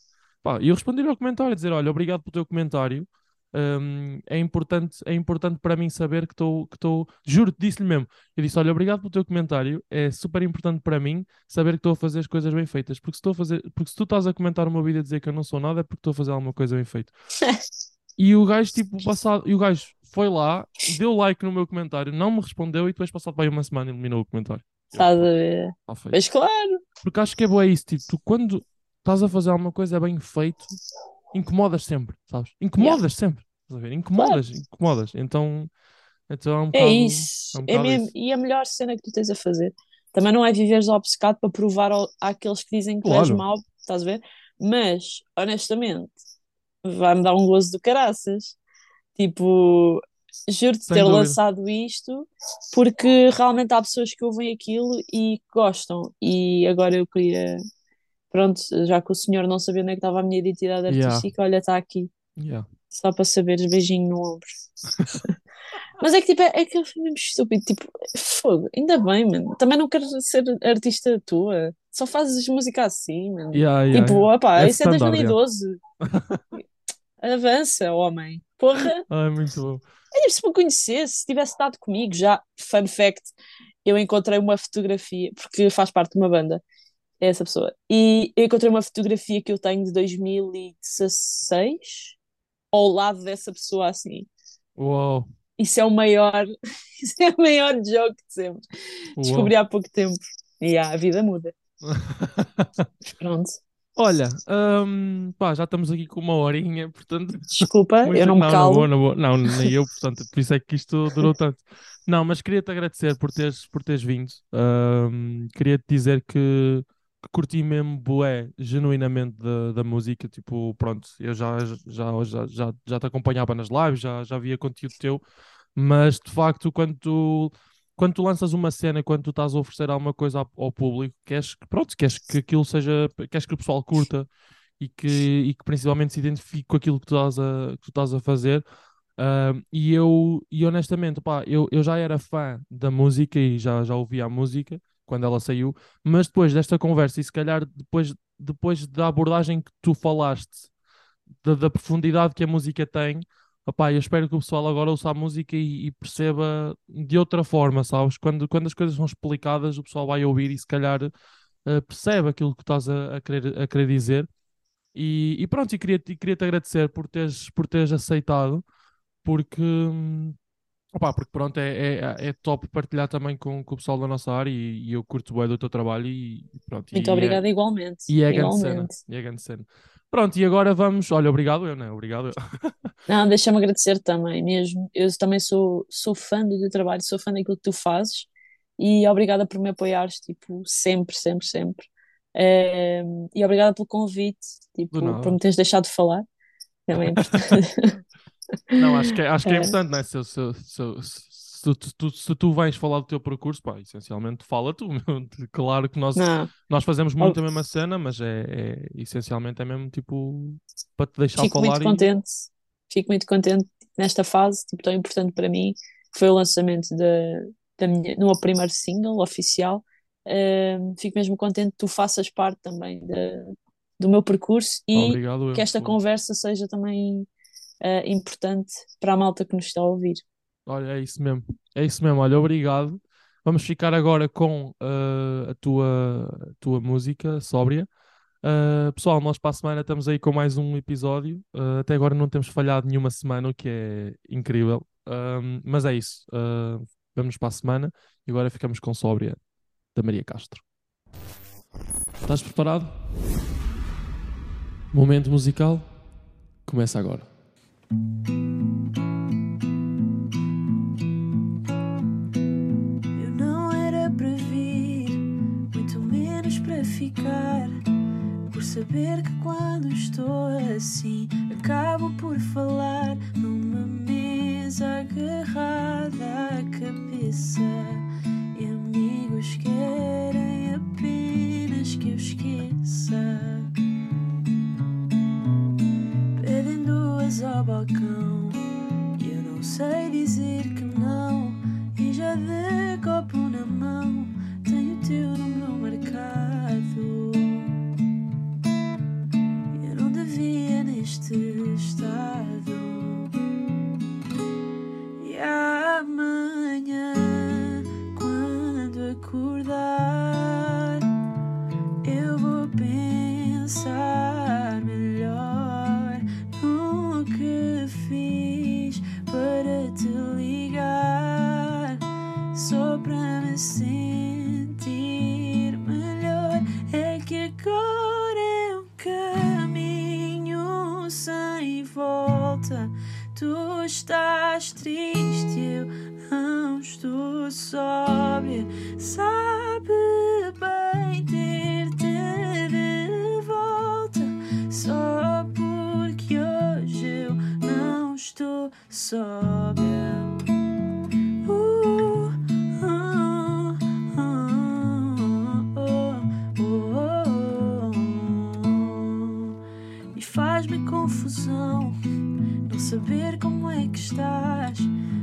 Pá, e eu respondi-lhe ao comentário, dizer, olha, obrigado pelo teu comentário. Ahm, é importante, é importante para mim saber que estou, que estou, juro-te, disse-lhe mesmo. Eu disse, olha, obrigado pelo teu comentário. É super importante para mim saber que estou a fazer as coisas bem feitas. Porque se estou a fazer, porque se tu estás a comentar o meu vídeo a dizer que eu não sou nada, é porque estou a fazer alguma coisa bem feita. E o gajo, tipo, passado, e o gajo foi lá, deu like no meu comentário, não me respondeu e depois, passado aí uma semana, eliminou o comentário. Estás a ver? tá. Mas claro. Porque acho que é boa isso, tipo, tu quando estás a fazer alguma coisa bem feito, incomodas sempre, sabes? Incomodas sempre, estás a ver? Incomodas, incomodas. Então, então é um É bocado, isso. é um É mesmo. isso. E a melhor cena que tu tens a fazer também não é viveres obcecado para provar ao- àqueles que dizem que tu és Claro. mau, estás a ver? Mas, honestamente, vai-me dar um gozo do caraças. Tipo, juro-te ter dúvida. lançado isto porque realmente há pessoas que ouvem aquilo e que gostam. E agora eu queria, pronto, já que o senhor não sabia onde é que estava a minha identidade Yeah. artística, olha, está aqui, Yeah. Só para saberes, beijinho no ombro. Mas é que tipo, é, é que foi mesmo estúpido, tipo, fogo, ainda bem, mano. Também não quero ser artista tua, só fazes música assim, mano. Yeah, yeah, Tipo, yeah. opá, É isso é standard, yeah. 2012. Avança, homem. Porra. Ai, muito bom. Se me conhecesse, se tivesse estado comigo já, fun fact, eu encontrei uma fotografia, porque faz parte de uma banda, é essa pessoa, e eu encontrei uma fotografia que eu tenho de 2016 ao lado dessa pessoa assim. Uau. Isso é o maior, isso é o maior joke de sempre. Uau. Descobri há pouco tempo. E ah, a vida muda. Pronto. Olha, hum, pá, já estamos aqui com uma horinha, portanto. Desculpa, eu não me não, calo. vou, não, vou. não, nem eu, portanto, por isso é que isto durou tanto. Não, mas queria-te agradecer por teres, por teres vindo. Ahm, queria-te dizer que curti mesmo bué, genuinamente, da, da música. Tipo, pronto, eu já, já, já, já, já te acompanhava nas lives, já, já via conteúdo teu, mas de facto, quando tu, quando tu lanças uma cena, quando tu estás a oferecer alguma coisa ao, ao público, queres que, pronto, queres que aquilo seja, queres que o pessoal curta e que, e que principalmente se identifique com aquilo que tu estás a, que tu estás a fazer. Ahm, e eu, e honestamente, pá, eu, eu já era fã da música e já, já ouvia a música quando ela saiu, mas depois desta conversa e se calhar depois, depois da abordagem que tu falaste, da, da profundidade que a música tem, opá, eu espero que o pessoal agora ouça a música e, e perceba de outra forma, sabes? Quando, quando as coisas são explicadas, o pessoal vai ouvir e se calhar eh, percebe aquilo que estás a, a querer, a querer dizer. E, e pronto, e queria-te e queria-te agradecer por teres, por teres aceitado, porque, hum, opá, porque pronto, é, é, é top partilhar também com, com o pessoal da nossa área e, e eu curto bem do teu trabalho e e pronto. Muito e é- obrigada igualmente. e é grande cena. E é grande cena. Pronto, e agora vamos. Olha, obrigado eu, né? Obrigado eu. Não, deixa-me agradecer também mesmo. Eu também sou, sou fã do teu trabalho, sou fã daquilo que tu fazes e obrigada por me apoiares, tipo, sempre, sempre, sempre. Ehm, e obrigada pelo convite, tipo, por me teres deixado de falar. Também é importante. Não, acho que é, acho que é É. importante, né? Se, se, se, tu, se tu vais falar do teu percurso, pá, essencialmente fala tu. Claro que nós, Não, nós fazemos muito a mesma cena, mas é, é- essencialmente é mesmo tipo para te deixar fico falar muito e- contente, fico muito contente nesta fase, tipo, tão importante para mim, que foi o lançamento da, da minha, no meu primeiro single oficial. Ehm, fico mesmo contente que tu faças parte também da- do meu percurso e Obrigado eu. que esta Pô. conversa seja também eh, importante para a malta que nos está a ouvir. Olha, é isso mesmo. É isso mesmo. Olha, obrigado. Vamos ficar agora com eh, a tua, a tua música sóbria. Uh, pessoal, nós para a semana estamos aí com mais um episódio. Uh, até agora não temos falhado nenhuma semana, o que é incrível. Um, mas é isso. Uh, vamos para a semana e agora ficamos com Sóbria da Maria Castro. Estás preparado? Momento musical começa agora. Eu não era para vir, muito menos para ficar. Por saber que quando estou assim, acabo por falar numa mesa agarrada à cabeça. E amigos querem apenas que eu esqueça. Duas ao balcão. E eu não sei dizer que não. E já de copo na mão tenho o teu número marcado. Eu não devia neste estado. E amanhã, estás triste, eu não estou sóbria. Sabe bem ter-te de volta, só porque hoje eu não estou sóbria. Faz-me confusão não saber como é que estás.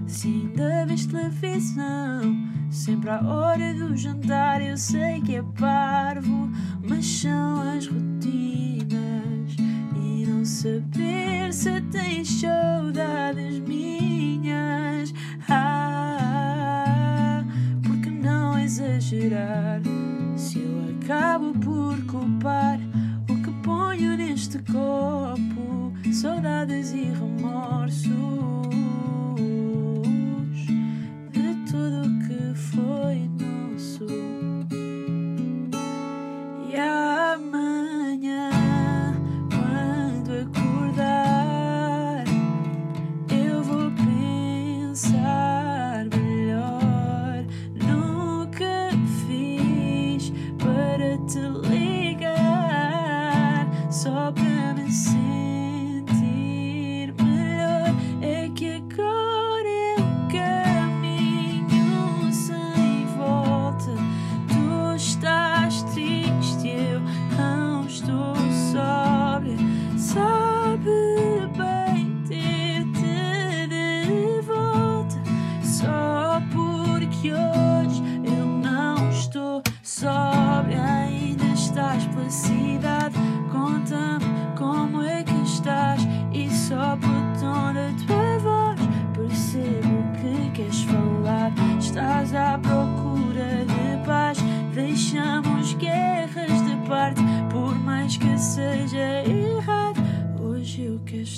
Se ainda vês televisão, sempre à hora do jantar. Eu sei que é parvo, mas são as rotinas. E não saber se tens saudades minhas. Ah, porque não exagerar? Se eu acabo por culpar copo, saudades e remorsos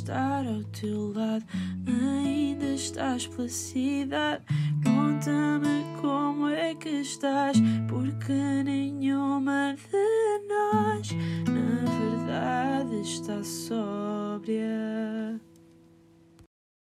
estar ao teu lado. Ainda estás pela cidade. Conta-me como é que estás, porque nenhuma de nós, na verdade, está sóbria.